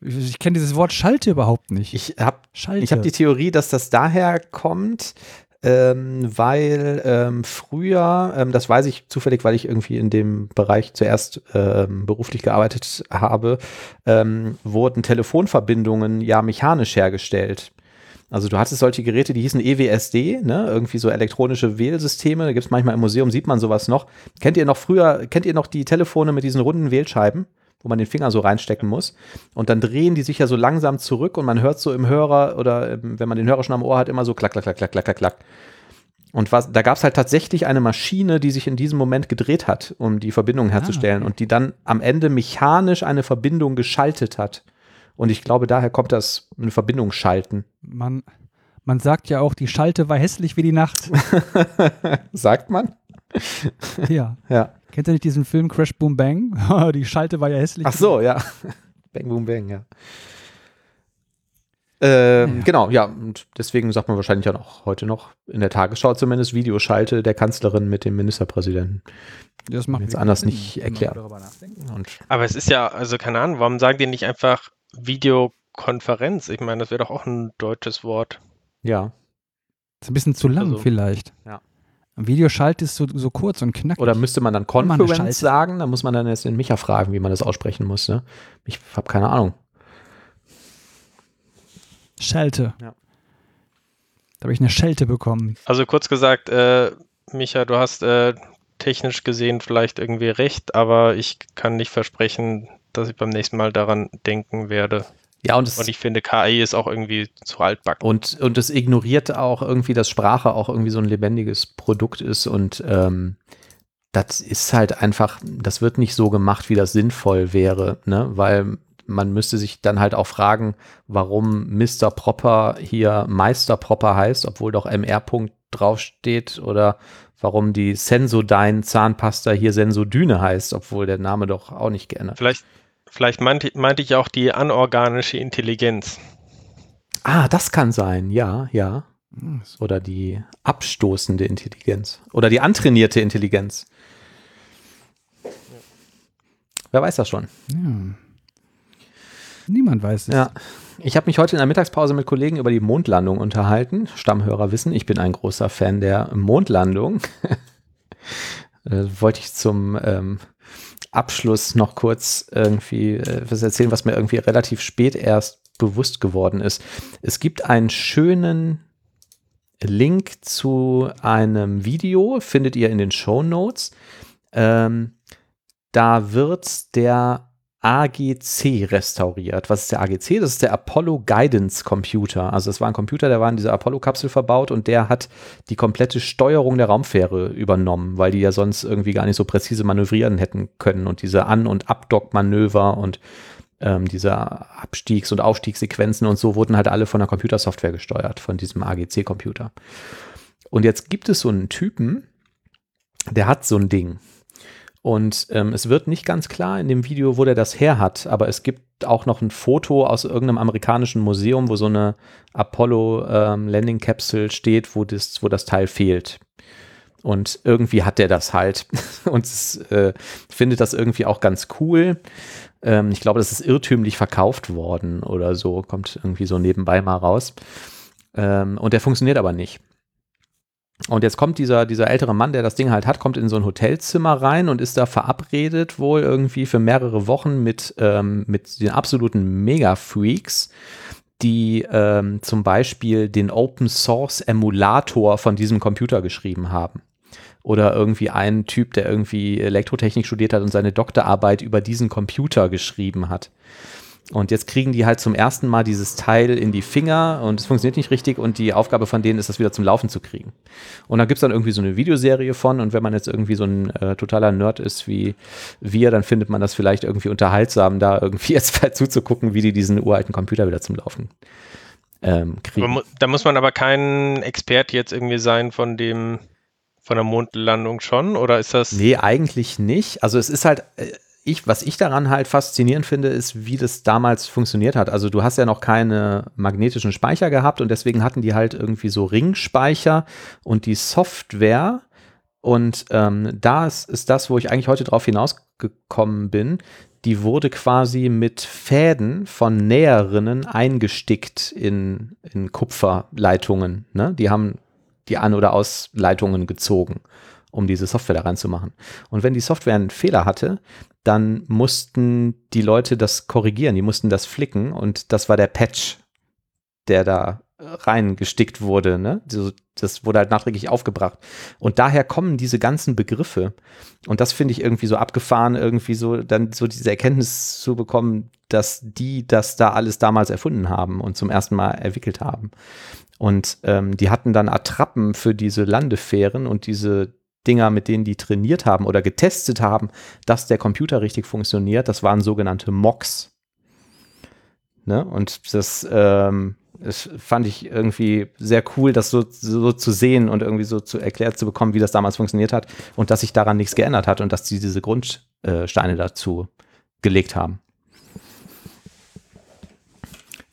Ich, ich kenne dieses Wort Schalte überhaupt nicht. Ich habe Schalte. Ich habe die Theorie, dass das daher kommt, ähm, weil ähm, früher, ähm, das weiß ich zufällig, weil ich irgendwie in dem Bereich zuerst ähm, beruflich gearbeitet habe, ähm, wurden Telefonverbindungen ja mechanisch hergestellt. Also du hattest solche Geräte, die hießen EWSD, ne? irgendwie so elektronische Wählsysteme. Da gibt es manchmal im Museum, sieht man sowas noch. Kennt ihr noch früher, kennt ihr noch die Telefone mit diesen runden Wählscheiben, wo man den Finger so reinstecken muss? Und dann drehen die sich ja so langsam zurück und man hört so im Hörer oder ähm, wenn man den Hörer schon am Ohr hat, immer so klack, klack, klack, klack, klack, klack, klack. Und was, da gab es halt tatsächlich eine Maschine, die sich in diesem Moment gedreht hat, um die Verbindung herzustellen okay. und die dann am Ende mechanisch eine Verbindung geschaltet hat. Und ich glaube, daher kommt das eine Verbindung schalten. Man, man sagt ja auch, die Schalte war hässlich wie die Nacht. Sagt man? ja. Ja. Kennt ihr nicht diesen Film Crash Boom Bang? die Schalte war ja hässlich. Ach so, ja. bang, boom, bang, ja. Ähm, Ja. Genau, ja, und deswegen sagt man wahrscheinlich ja noch heute noch in der Tagesschau zumindest Videoschalte der Kanzlerin mit dem Ministerpräsidenten. Das macht Jetzt anders Sinn, nicht erklärt. aber es ist ja, also keine Ahnung, warum sagen die nicht einfach Videokonferenz? Ich meine, das wäre doch auch ein deutsches Wort. ja. Ist ein bisschen zu lang Also, vielleicht. ja. Ein Videoschalt ist so, so kurz und knackig. Oder müsste man dann Conference sagen? Da muss man dann jetzt den Micha fragen, wie man das aussprechen muss. Ne? Ich habe keine Ahnung. Schelte. Ja. Da habe ich eine Schelte bekommen. Also kurz gesagt, äh, Micha, du hast äh, technisch gesehen vielleicht irgendwie recht, aber ich kann nicht versprechen, dass ich beim nächsten Mal daran denken werde. Ja, und Und ich finde, KI ist auch irgendwie zu altbacken. und, und es ignoriert auch irgendwie, dass Sprache auch irgendwie so ein lebendiges Produkt ist und ähm, das ist halt einfach, das wird nicht so gemacht, wie das sinnvoll wäre, ne? Weil man müsste sich dann halt auch fragen, warum Mr. Proper hier Meister Proper heißt, obwohl doch MR. Draufsteht oder warum die Sensodyne Zahnpasta hier Sensodyne heißt, obwohl der Name doch auch nicht geändert. Vielleicht, vielleicht meinte, meinte ich auch die anorganische Intelligenz. Ah, das kann sein, ja, ja. Hm, Oder die abstoßende Intelligenz. Oder die antrainierte Intelligenz. Wer weiß das schon? Ja. Niemand weiß es. Ja. Ich habe mich heute in der Mittagspause mit Kollegen über die Mondlandung unterhalten. Stammhörer wissen, ich bin ein großer Fan der Mondlandung. äh, wollte ich zum ähm, Abschluss noch kurz irgendwie äh, was erzählen, was mir irgendwie relativ spät erst bewusst geworden ist. Es gibt einen schönen Link zu einem Video, findet ihr in den Show Notes. Ähm, da wird der AGC restauriert. Was ist der AGC? Das ist der Apollo Guidance Computer. Also es war ein Computer, der war in dieser Apollo-Kapsel verbaut und der hat die komplette Steuerung der Raumfähre übernommen, weil die ja sonst irgendwie gar nicht so präzise manövrieren hätten können und diese An- und Abdock-Manöver und ähm, diese Abstiegs- und Aufstiegssequenzen und so wurden halt alle von der Computersoftware gesteuert, von diesem AGC-Computer. Und jetzt gibt es so einen Typen, der hat so ein Ding. Und ähm, es wird nicht ganz klar in dem Video, wo der das her hat, aber es gibt auch noch ein Foto aus irgendeinem amerikanischen Museum, wo so eine Apollo ähm, Landing Capsule steht, wo das, wo das Teil fehlt. Und irgendwie hat der das halt und es, äh, findet das irgendwie auch ganz cool. Ähm, ich glaube, das ist irrtümlich verkauft worden oder so, kommt irgendwie so nebenbei mal raus. Ähm, und der funktioniert aber nicht. Und jetzt kommt dieser, dieser ältere Mann, der das Ding halt hat, kommt in so ein Hotelzimmer rein und ist da verabredet wohl irgendwie für mehrere Wochen mit, ähm, mit den absoluten Mega-Freaks, die ähm, zum Beispiel den Open Source Emulator von diesem Computer geschrieben haben. Oder irgendwie ein Typ, der irgendwie Elektrotechnik studiert hat und seine Doktorarbeit über diesen Computer geschrieben hat. Und jetzt kriegen die halt zum ersten Mal dieses Teil in die Finger und es funktioniert nicht richtig und die Aufgabe von denen ist, das wieder zum Laufen zu kriegen. Und da gibt es dann irgendwie so eine Videoserie von und wenn man jetzt irgendwie so ein äh, totaler Nerd ist wie wir, dann findet man das vielleicht irgendwie unterhaltsam, da irgendwie jetzt mal zuzugucken, wie die diesen uralten Computer wieder zum Laufen ähm, kriegen. Da muss man aber kein Expert jetzt irgendwie sein von dem von der Mondlandung schon oder ist das? Nee, eigentlich nicht. Also es ist halt äh, ich, was ich daran halt faszinierend finde, ist, wie das damals funktioniert hat. Also du hast ja noch keine magnetischen Speicher gehabt und deswegen hatten die halt irgendwie so Ringspeicher und die Software. Und ähm, das ist das, wo ich eigentlich heute drauf hinausgekommen bin. Die wurde quasi mit Fäden von Näherinnen eingestickt in, in Kupferleitungen. Ne? Die haben die An- oder Ausleitungen gezogen um diese Software da reinzumachen. Und wenn die Software einen Fehler hatte, dann mussten die Leute das korrigieren, die mussten das flicken und das war der Patch, der da reingestickt wurde. Ne? Das wurde halt nachträglich aufgebracht. Und daher kommen diese ganzen Begriffe. Und das finde ich irgendwie so abgefahren, irgendwie so dann so diese Erkenntnis zu bekommen, dass die das da alles damals erfunden haben und zum ersten Mal entwickelt haben. Und ähm, die hatten dann Attrappen für diese Landefähren und diese Dinger, mit denen die trainiert haben oder getestet haben, dass der Computer richtig funktioniert, das waren sogenannte Mocks. Ne? Und das, ähm, das fand ich irgendwie sehr cool, das so, so zu sehen und irgendwie so zu erklärt zu bekommen, wie das damals funktioniert hat und dass sich daran nichts geändert hat und dass sie diese Grundsteine dazu gelegt haben.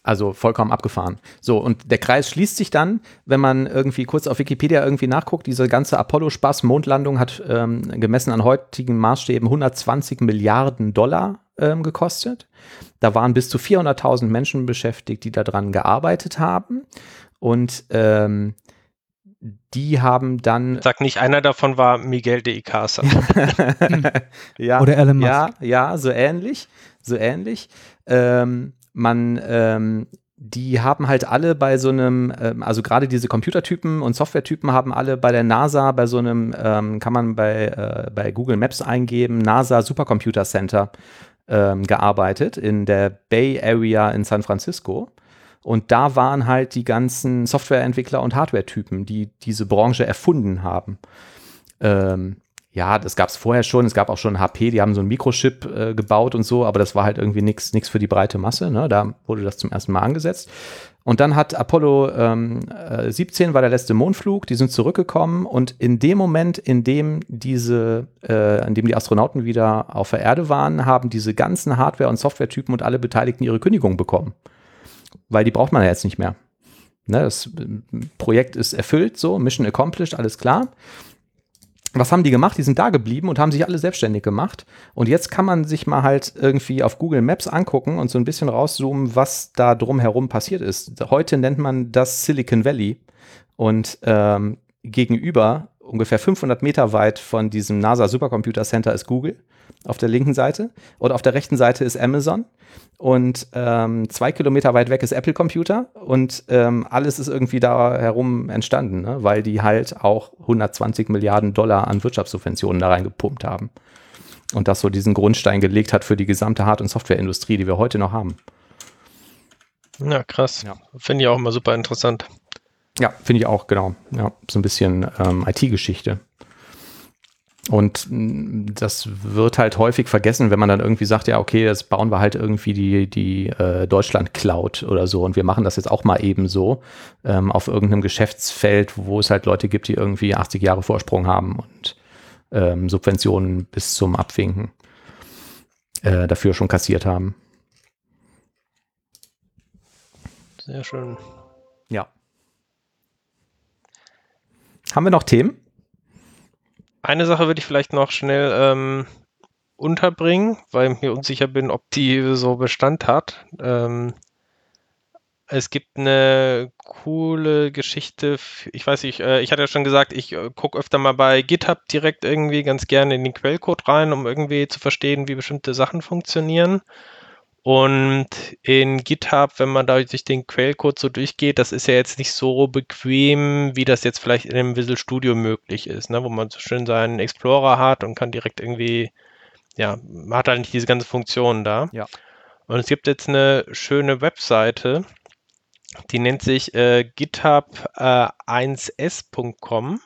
Also vollkommen abgefahren. So, und der Kreis schließt sich dann, wenn man irgendwie kurz auf Wikipedia irgendwie nachguckt, diese ganze Apollo-Spaß, Mondlandung hat ähm, gemessen an heutigen Maßstäben 120 Milliarden Dollar ähm, gekostet. Da waren bis zu 400.000 Menschen beschäftigt, die daran gearbeitet haben. Und ähm, die haben dann. Sag nicht, einer davon war Miguel de Icaza. ja, Oder Elon Musk. Ja, ja, so ähnlich. So ähnlich. Ähm, man, ähm, die haben halt alle bei so einem, ähm, also gerade diese Computertypen und Softwaretypen haben alle bei der NASA, bei so einem, ähm, kann man bei, äh, bei Google Maps eingeben, NASA Supercomputer Center ähm, gearbeitet in der Bay Area in San Francisco. Und da waren halt die ganzen Softwareentwickler und Hardwaretypen, die diese Branche erfunden haben. Ähm, ja, das gab es vorher schon. Es gab auch schon HP, die haben so einen Mikrochip äh, gebaut und so, aber das war halt irgendwie nichts für die breite Masse. Ne? Da wurde das zum ersten Mal angesetzt. Und dann hat Apollo ähm, 17 war der letzte Mondflug, die sind zurückgekommen und in dem Moment, in dem diese, äh, in dem die Astronauten wieder auf der Erde waren, haben diese ganzen Hardware- und Softwaretypen und alle Beteiligten ihre Kündigung bekommen. Weil die braucht man ja jetzt nicht mehr. Ne, das äh, Projekt ist erfüllt, so, Mission accomplished, alles klar was haben die gemacht? Die sind da geblieben und haben sich alle selbstständig gemacht. Und jetzt kann man sich mal halt irgendwie auf Google Maps angucken und so ein bisschen rauszoomen, was da drumherum passiert ist. Heute nennt man das Silicon Valley. Und ähm, gegenüber, ungefähr 500 Meter weit von diesem NASA Supercomputer Center ist Google auf der linken Seite. Und auf der rechten Seite ist Amazon und ähm, zwei Kilometer weit weg ist Apple Computer und ähm, alles ist irgendwie da herum entstanden, ne? weil die halt auch 120 Milliarden Dollar an Wirtschaftssubventionen da reingepumpt haben. Und das so diesen Grundstein gelegt hat für die gesamte Hard- und Softwareindustrie, die wir heute noch haben. Ja, krass. Ja. Finde ich auch immer super interessant. Ja, finde ich auch, genau. Ja, so ein bisschen ähm, IT-Geschichte. Und mm, das wird halt häufig vergessen, wenn man dann irgendwie sagt, ja, okay, jetzt bauen wir halt irgendwie die, die äh, Deutschland-Cloud oder so und wir machen das jetzt auch mal eben so ähm, auf irgendeinem Geschäftsfeld, wo es halt Leute gibt, die irgendwie 80 Jahre Vorsprung haben und ähm, Subventionen bis zum Abwinken äh, dafür schon kassiert haben. Sehr schön. Ja. Haben wir noch Themen? Eine Sache würde ich vielleicht noch schnell ähm, unterbringen, weil ich mir unsicher bin, ob die so Bestand hat. Ähm, es gibt eine coole Geschichte. Ich weiß nicht, äh, ich hatte ja schon gesagt, ich äh, gucke öfter mal bei GitHub direkt irgendwie ganz gerne in den Quellcode rein, um irgendwie zu verstehen, wie bestimmte Sachen funktionieren. Und in GitHub, wenn man da durch den Quellcode so durchgeht, das ist ja jetzt nicht so bequem, wie das jetzt vielleicht in einem Visual Studio möglich ist, ne? wo man so schön seinen Explorer hat und kann direkt irgendwie, ja, man hat halt nicht diese ganze Funktion da. Ja. Und es gibt jetzt eine schöne Webseite, die nennt sich äh, github1s.com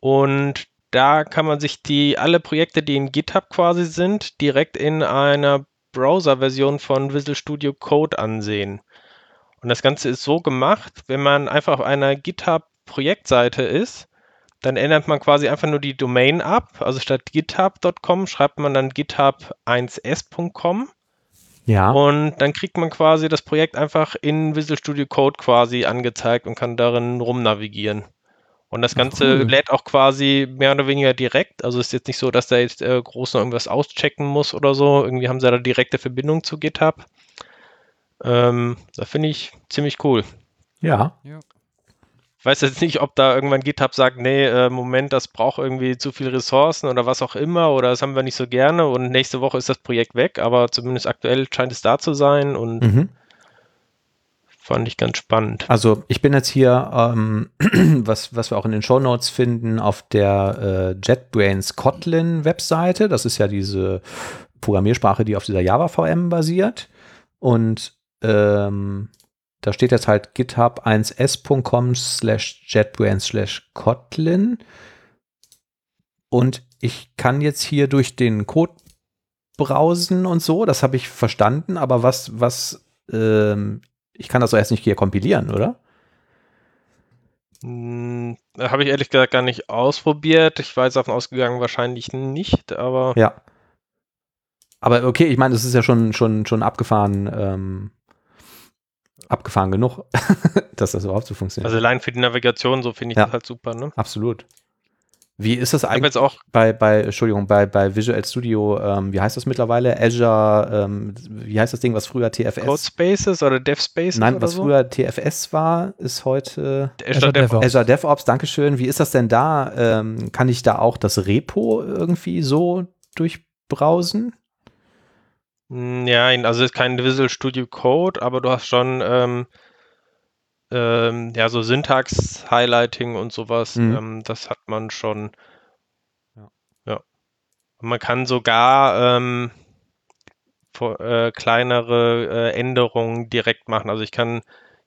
und da kann man sich die alle Projekte, die in GitHub quasi sind, direkt in einer Browser-Version von Visual Studio Code ansehen. Und das Ganze ist so gemacht, wenn man einfach auf einer GitHub-Projektseite ist, dann ändert man quasi einfach nur die Domain ab. Also statt github.com schreibt man dann github1s.com Ja. und dann kriegt man quasi das Projekt einfach in Visual Studio Code quasi angezeigt und kann darin rumnavigieren. Und das Ganze cool. lädt auch quasi mehr oder weniger direkt. Also ist jetzt nicht so, dass da jetzt äh, groß noch irgendwas auschecken muss oder so. Irgendwie haben sie da direkte Verbindung zu GitHub. Ähm, das finde ich ziemlich cool. ja. Ich weiß jetzt nicht, ob da irgendwann GitHub sagt, nee, äh, Moment, das braucht irgendwie zu viele Ressourcen oder was auch immer oder das haben wir nicht so gerne und nächste Woche ist das Projekt weg, aber zumindest aktuell scheint es da zu sein und Mhm. Fand ich ganz spannend. Also ich bin jetzt hier, ähm, was, was wir auch in den Shownotes finden, auf der äh, JetBrains Kotlin Webseite. Das ist ja diese Programmiersprache, die auf dieser Java VM basiert. Und ähm, da steht jetzt halt github1s.com slash JetBrains slash Kotlin. Und ich kann jetzt hier durch den Code browsen und so, das habe ich verstanden, aber was, was, ähm, ich kann das doch erst nicht hier kompilieren, oder? Hm, Habe ich ehrlich gesagt gar nicht ausprobiert. Ich war jetzt davon ausgegangen, wahrscheinlich nicht, aber Ja. Aber okay, ich meine, es ist ja schon, schon, schon abgefahren, ähm, abgefahren genug, dass das überhaupt so funktioniert. also allein für die Navigation, so finde ich Ja. das halt super, ne? Absolut. Wie ist das eigentlich jetzt auch bei, bei, Entschuldigung, bei, bei Visual Studio, ähm, wie heißt das mittlerweile? Azure, ähm, wie heißt das Ding, was früher TFS? Codespaces oder DevSpaces Nein, oder was so. früher TFS war, ist heute Azure Azure DevOps. DevOps. Azure DevOps, Dankeschön. Wie ist das denn da? Ähm, kann ich da auch das Repo irgendwie so durchbrausen? Hm, Ja, also es ist kein Visual Studio Code, aber du hast schon ähm, ja so Syntax-Highlighting und sowas. Mhm. Ähm, das hat man schon. Ja. Ja. Man kann sogar ähm, vor, äh, kleinere äh, Änderungen direkt machen. Also ich kann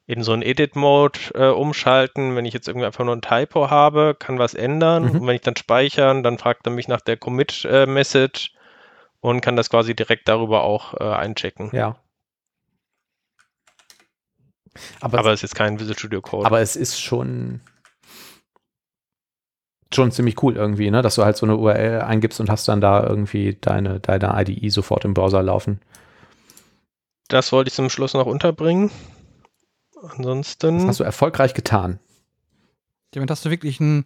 in so einen Edit-Mode äh, umschalten, wenn ich jetzt irgendwie einfach nur ein Typo habe, kann was ändern. Mhm. Und wenn ich dann speichern, dann fragt er mich nach der Commit-Message und kann das quasi direkt darüber auch äh, einchecken. Ja. Aber, Aber es ist jetzt kein Visual Studio Code. aber es ist schon schon ziemlich cool irgendwie, ne? dass du halt so eine URL eingibst und hast dann da irgendwie deine, deine IDE sofort im Browser laufen. das wollte ich zum Schluss noch unterbringen. Das Ansonsten, hast du erfolgreich getan. Damit hast du wirklich einen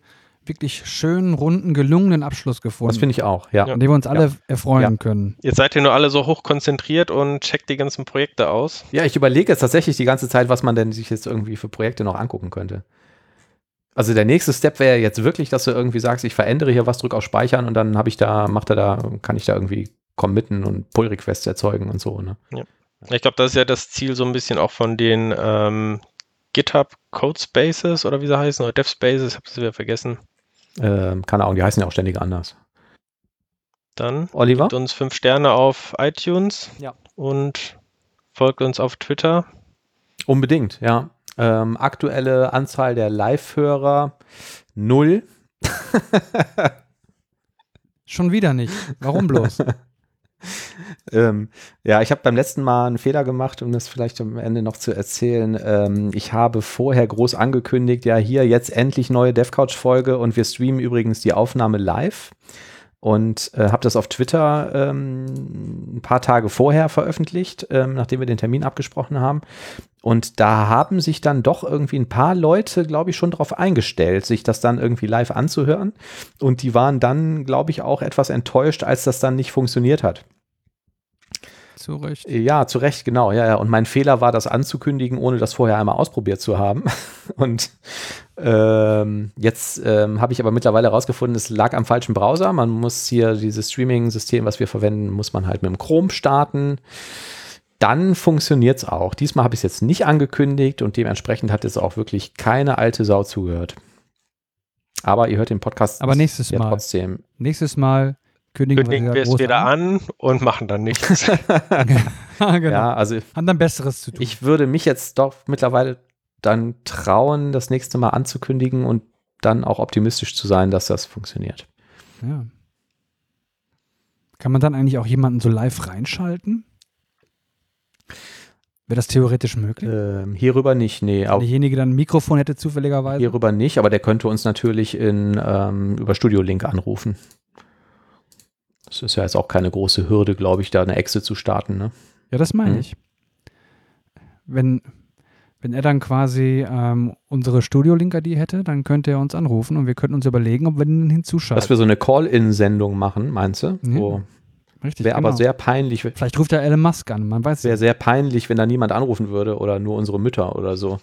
wirklich schönen, runden, gelungenen Abschluss gefunden, Das finde ich auch, ja. Ja. an dem wir uns alle Ja. erfreuen Ja. können. jetzt seid ihr nur alle so hoch konzentriert und checkt die ganzen Projekte aus. Ja, ich überlege jetzt tatsächlich die ganze Zeit, was man denn sich jetzt irgendwie für Projekte noch angucken könnte. Also der nächste Step wäre jetzt wirklich, dass du irgendwie sagst, ich verändere hier was, drück auf Speichern und dann habe ich da, macht er da, kann ich da irgendwie committen und Pull-Requests erzeugen und so, ne? Ich glaube, das ist ja das Ziel so ein bisschen auch von den ähm, GitHub Code Spaces oder wie sie heißen, oder Dev Spaces, ich habe es wieder vergessen. Ähm, keine Ahnung, die heißen ja auch ständig anders. Dann Oliver? gebt uns fünf Sterne auf iTunes Ja. und folgt uns auf Twitter. Unbedingt, ja. Ähm, aktuelle Anzahl der Live-Hörer null. Schon wieder nicht. Warum bloß? ähm, ja, ich habe beim letzten Mal einen Fehler gemacht, um das vielleicht am Ende noch zu erzählen. Ähm, ich habe vorher groß angekündigt, ja, hier jetzt endlich neue DevCouch-Folge und wir streamen übrigens die Aufnahme live und äh, habe das auf Twitter ähm, ein paar Tage vorher veröffentlicht, ähm, nachdem wir den Termin abgesprochen haben. Und da haben sich dann doch irgendwie ein paar Leute, glaube ich, schon darauf eingestellt, sich das dann irgendwie live anzuhören. Und die waren dann, glaube ich, auch etwas enttäuscht, als das dann nicht funktioniert hat. Zu Recht. Ja, zu Recht, genau. Ja, ja. Und mein Fehler war, das anzukündigen, ohne das vorher einmal ausprobiert zu haben. Und ähm, jetzt ähm, habe ich aber mittlerweile herausgefunden, es lag am falschen Browser. Man muss hier dieses Streaming-System, was wir verwenden, muss man halt mit dem Chrome starten. Dann funktioniert es auch. Diesmal habe ich es jetzt nicht angekündigt und dementsprechend hat es auch wirklich keine alte Sau zugehört. Aber ihr hört den Podcast Aber nächstes ja Mal. trotzdem. Nächstes Mal kündigen, Kündigen wir es wieder an und machen dann nichts. genau. Ja, also Haben dann Besseres zu tun. ich würde mich jetzt doch mittlerweile dann trauen, das nächste Mal anzukündigen und dann auch optimistisch zu sein, dass das funktioniert. ja. Kann man dann eigentlich auch jemanden so live reinschalten? Wäre das theoretisch möglich? Ähm, hierüber nicht, nee, Wenn auch derjenige dann ein Mikrofon hätte zufälligerweise? hierüber nicht, aber der könnte uns natürlich in, ähm, über Studio Link anrufen. Das ist ja jetzt auch keine große Hürde, glaube ich, da eine Exe zu starten. Ne? Ja, das meine Mhm. ich. Wenn, wenn er dann quasi ähm, unsere Studio-Link-ID hätte, dann könnte er uns anrufen und wir könnten uns überlegen, ob wir den hinzuschalten. Dass wir so eine Call-In-Sendung machen, meinst du? Ja, Wo, Richtig, wäre genau. aber sehr peinlich, Vielleicht ruft er Elon Musk an, man weiß wäre es. sehr peinlich, wenn da niemand anrufen würde oder nur unsere Mütter oder so.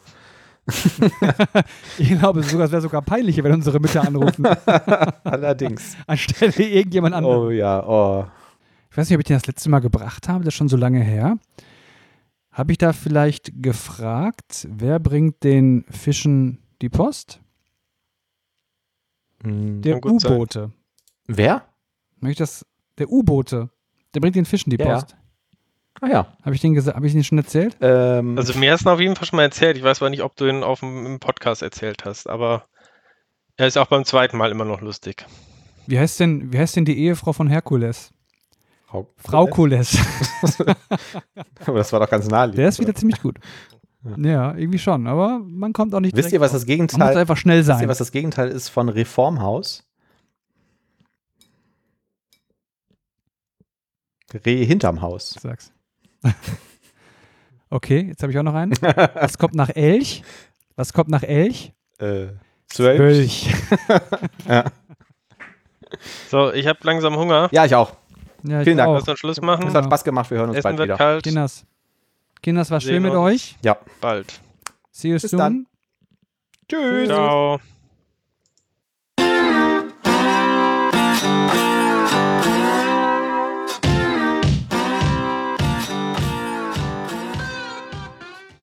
Ich glaube es wäre sogar peinlicher, wenn unsere Mütter anrufen, Allerdings. anstelle irgendjemand anderes. Oh ja, oh. Ich weiß nicht, ob ich den das letzte Mal gebracht habe, das ist schon so lange her. Habe ich da vielleicht gefragt, wer bringt den Fischen die Post? Hm. Der. U-Boote. Wer? Ich das? Der U-Boote. Der bringt den Fischen die Ja. Post. Ah ja. Habe ich den? Habe ich den schon erzählt? Ähm, Also mir hast du ihn auf jeden Fall schon mal erzählt. Ich weiß aber nicht, ob du ihn auf dem im Podcast erzählt hast, aber er ist auch beim zweiten Mal immer noch lustig. Wie heißt denn, wie heißt denn die Ehefrau von Herkules? Frau, Frau Kules. Aber das war doch ganz naheliegend. Der ist wieder ziemlich gut. Ja, irgendwie schon. Aber man kommt auch nicht Wisst ihr, was das Man muss Gegenteil, einfach schnell wisst ihr, sein. was das Gegenteil ist von Reformhaus? Reh hinterm Haus. Sag's. okay, jetzt habe ich auch noch einen. Was kommt nach Elch? Was kommt nach Elch? Äh, zwölf. Wölch. So, ich habe langsam Hunger. Ja, ich auch. Ja, ich Vielen Dank. auch. Lass uns Schluss machen. Es hat Spaß gemacht. Wir hören uns Essen bald wird wieder. kalt. Kinders. Kinders, war Sehen schön mit uns. euch. Ja. Bald. See you Bis soon. dann. Tschüss. Ciao.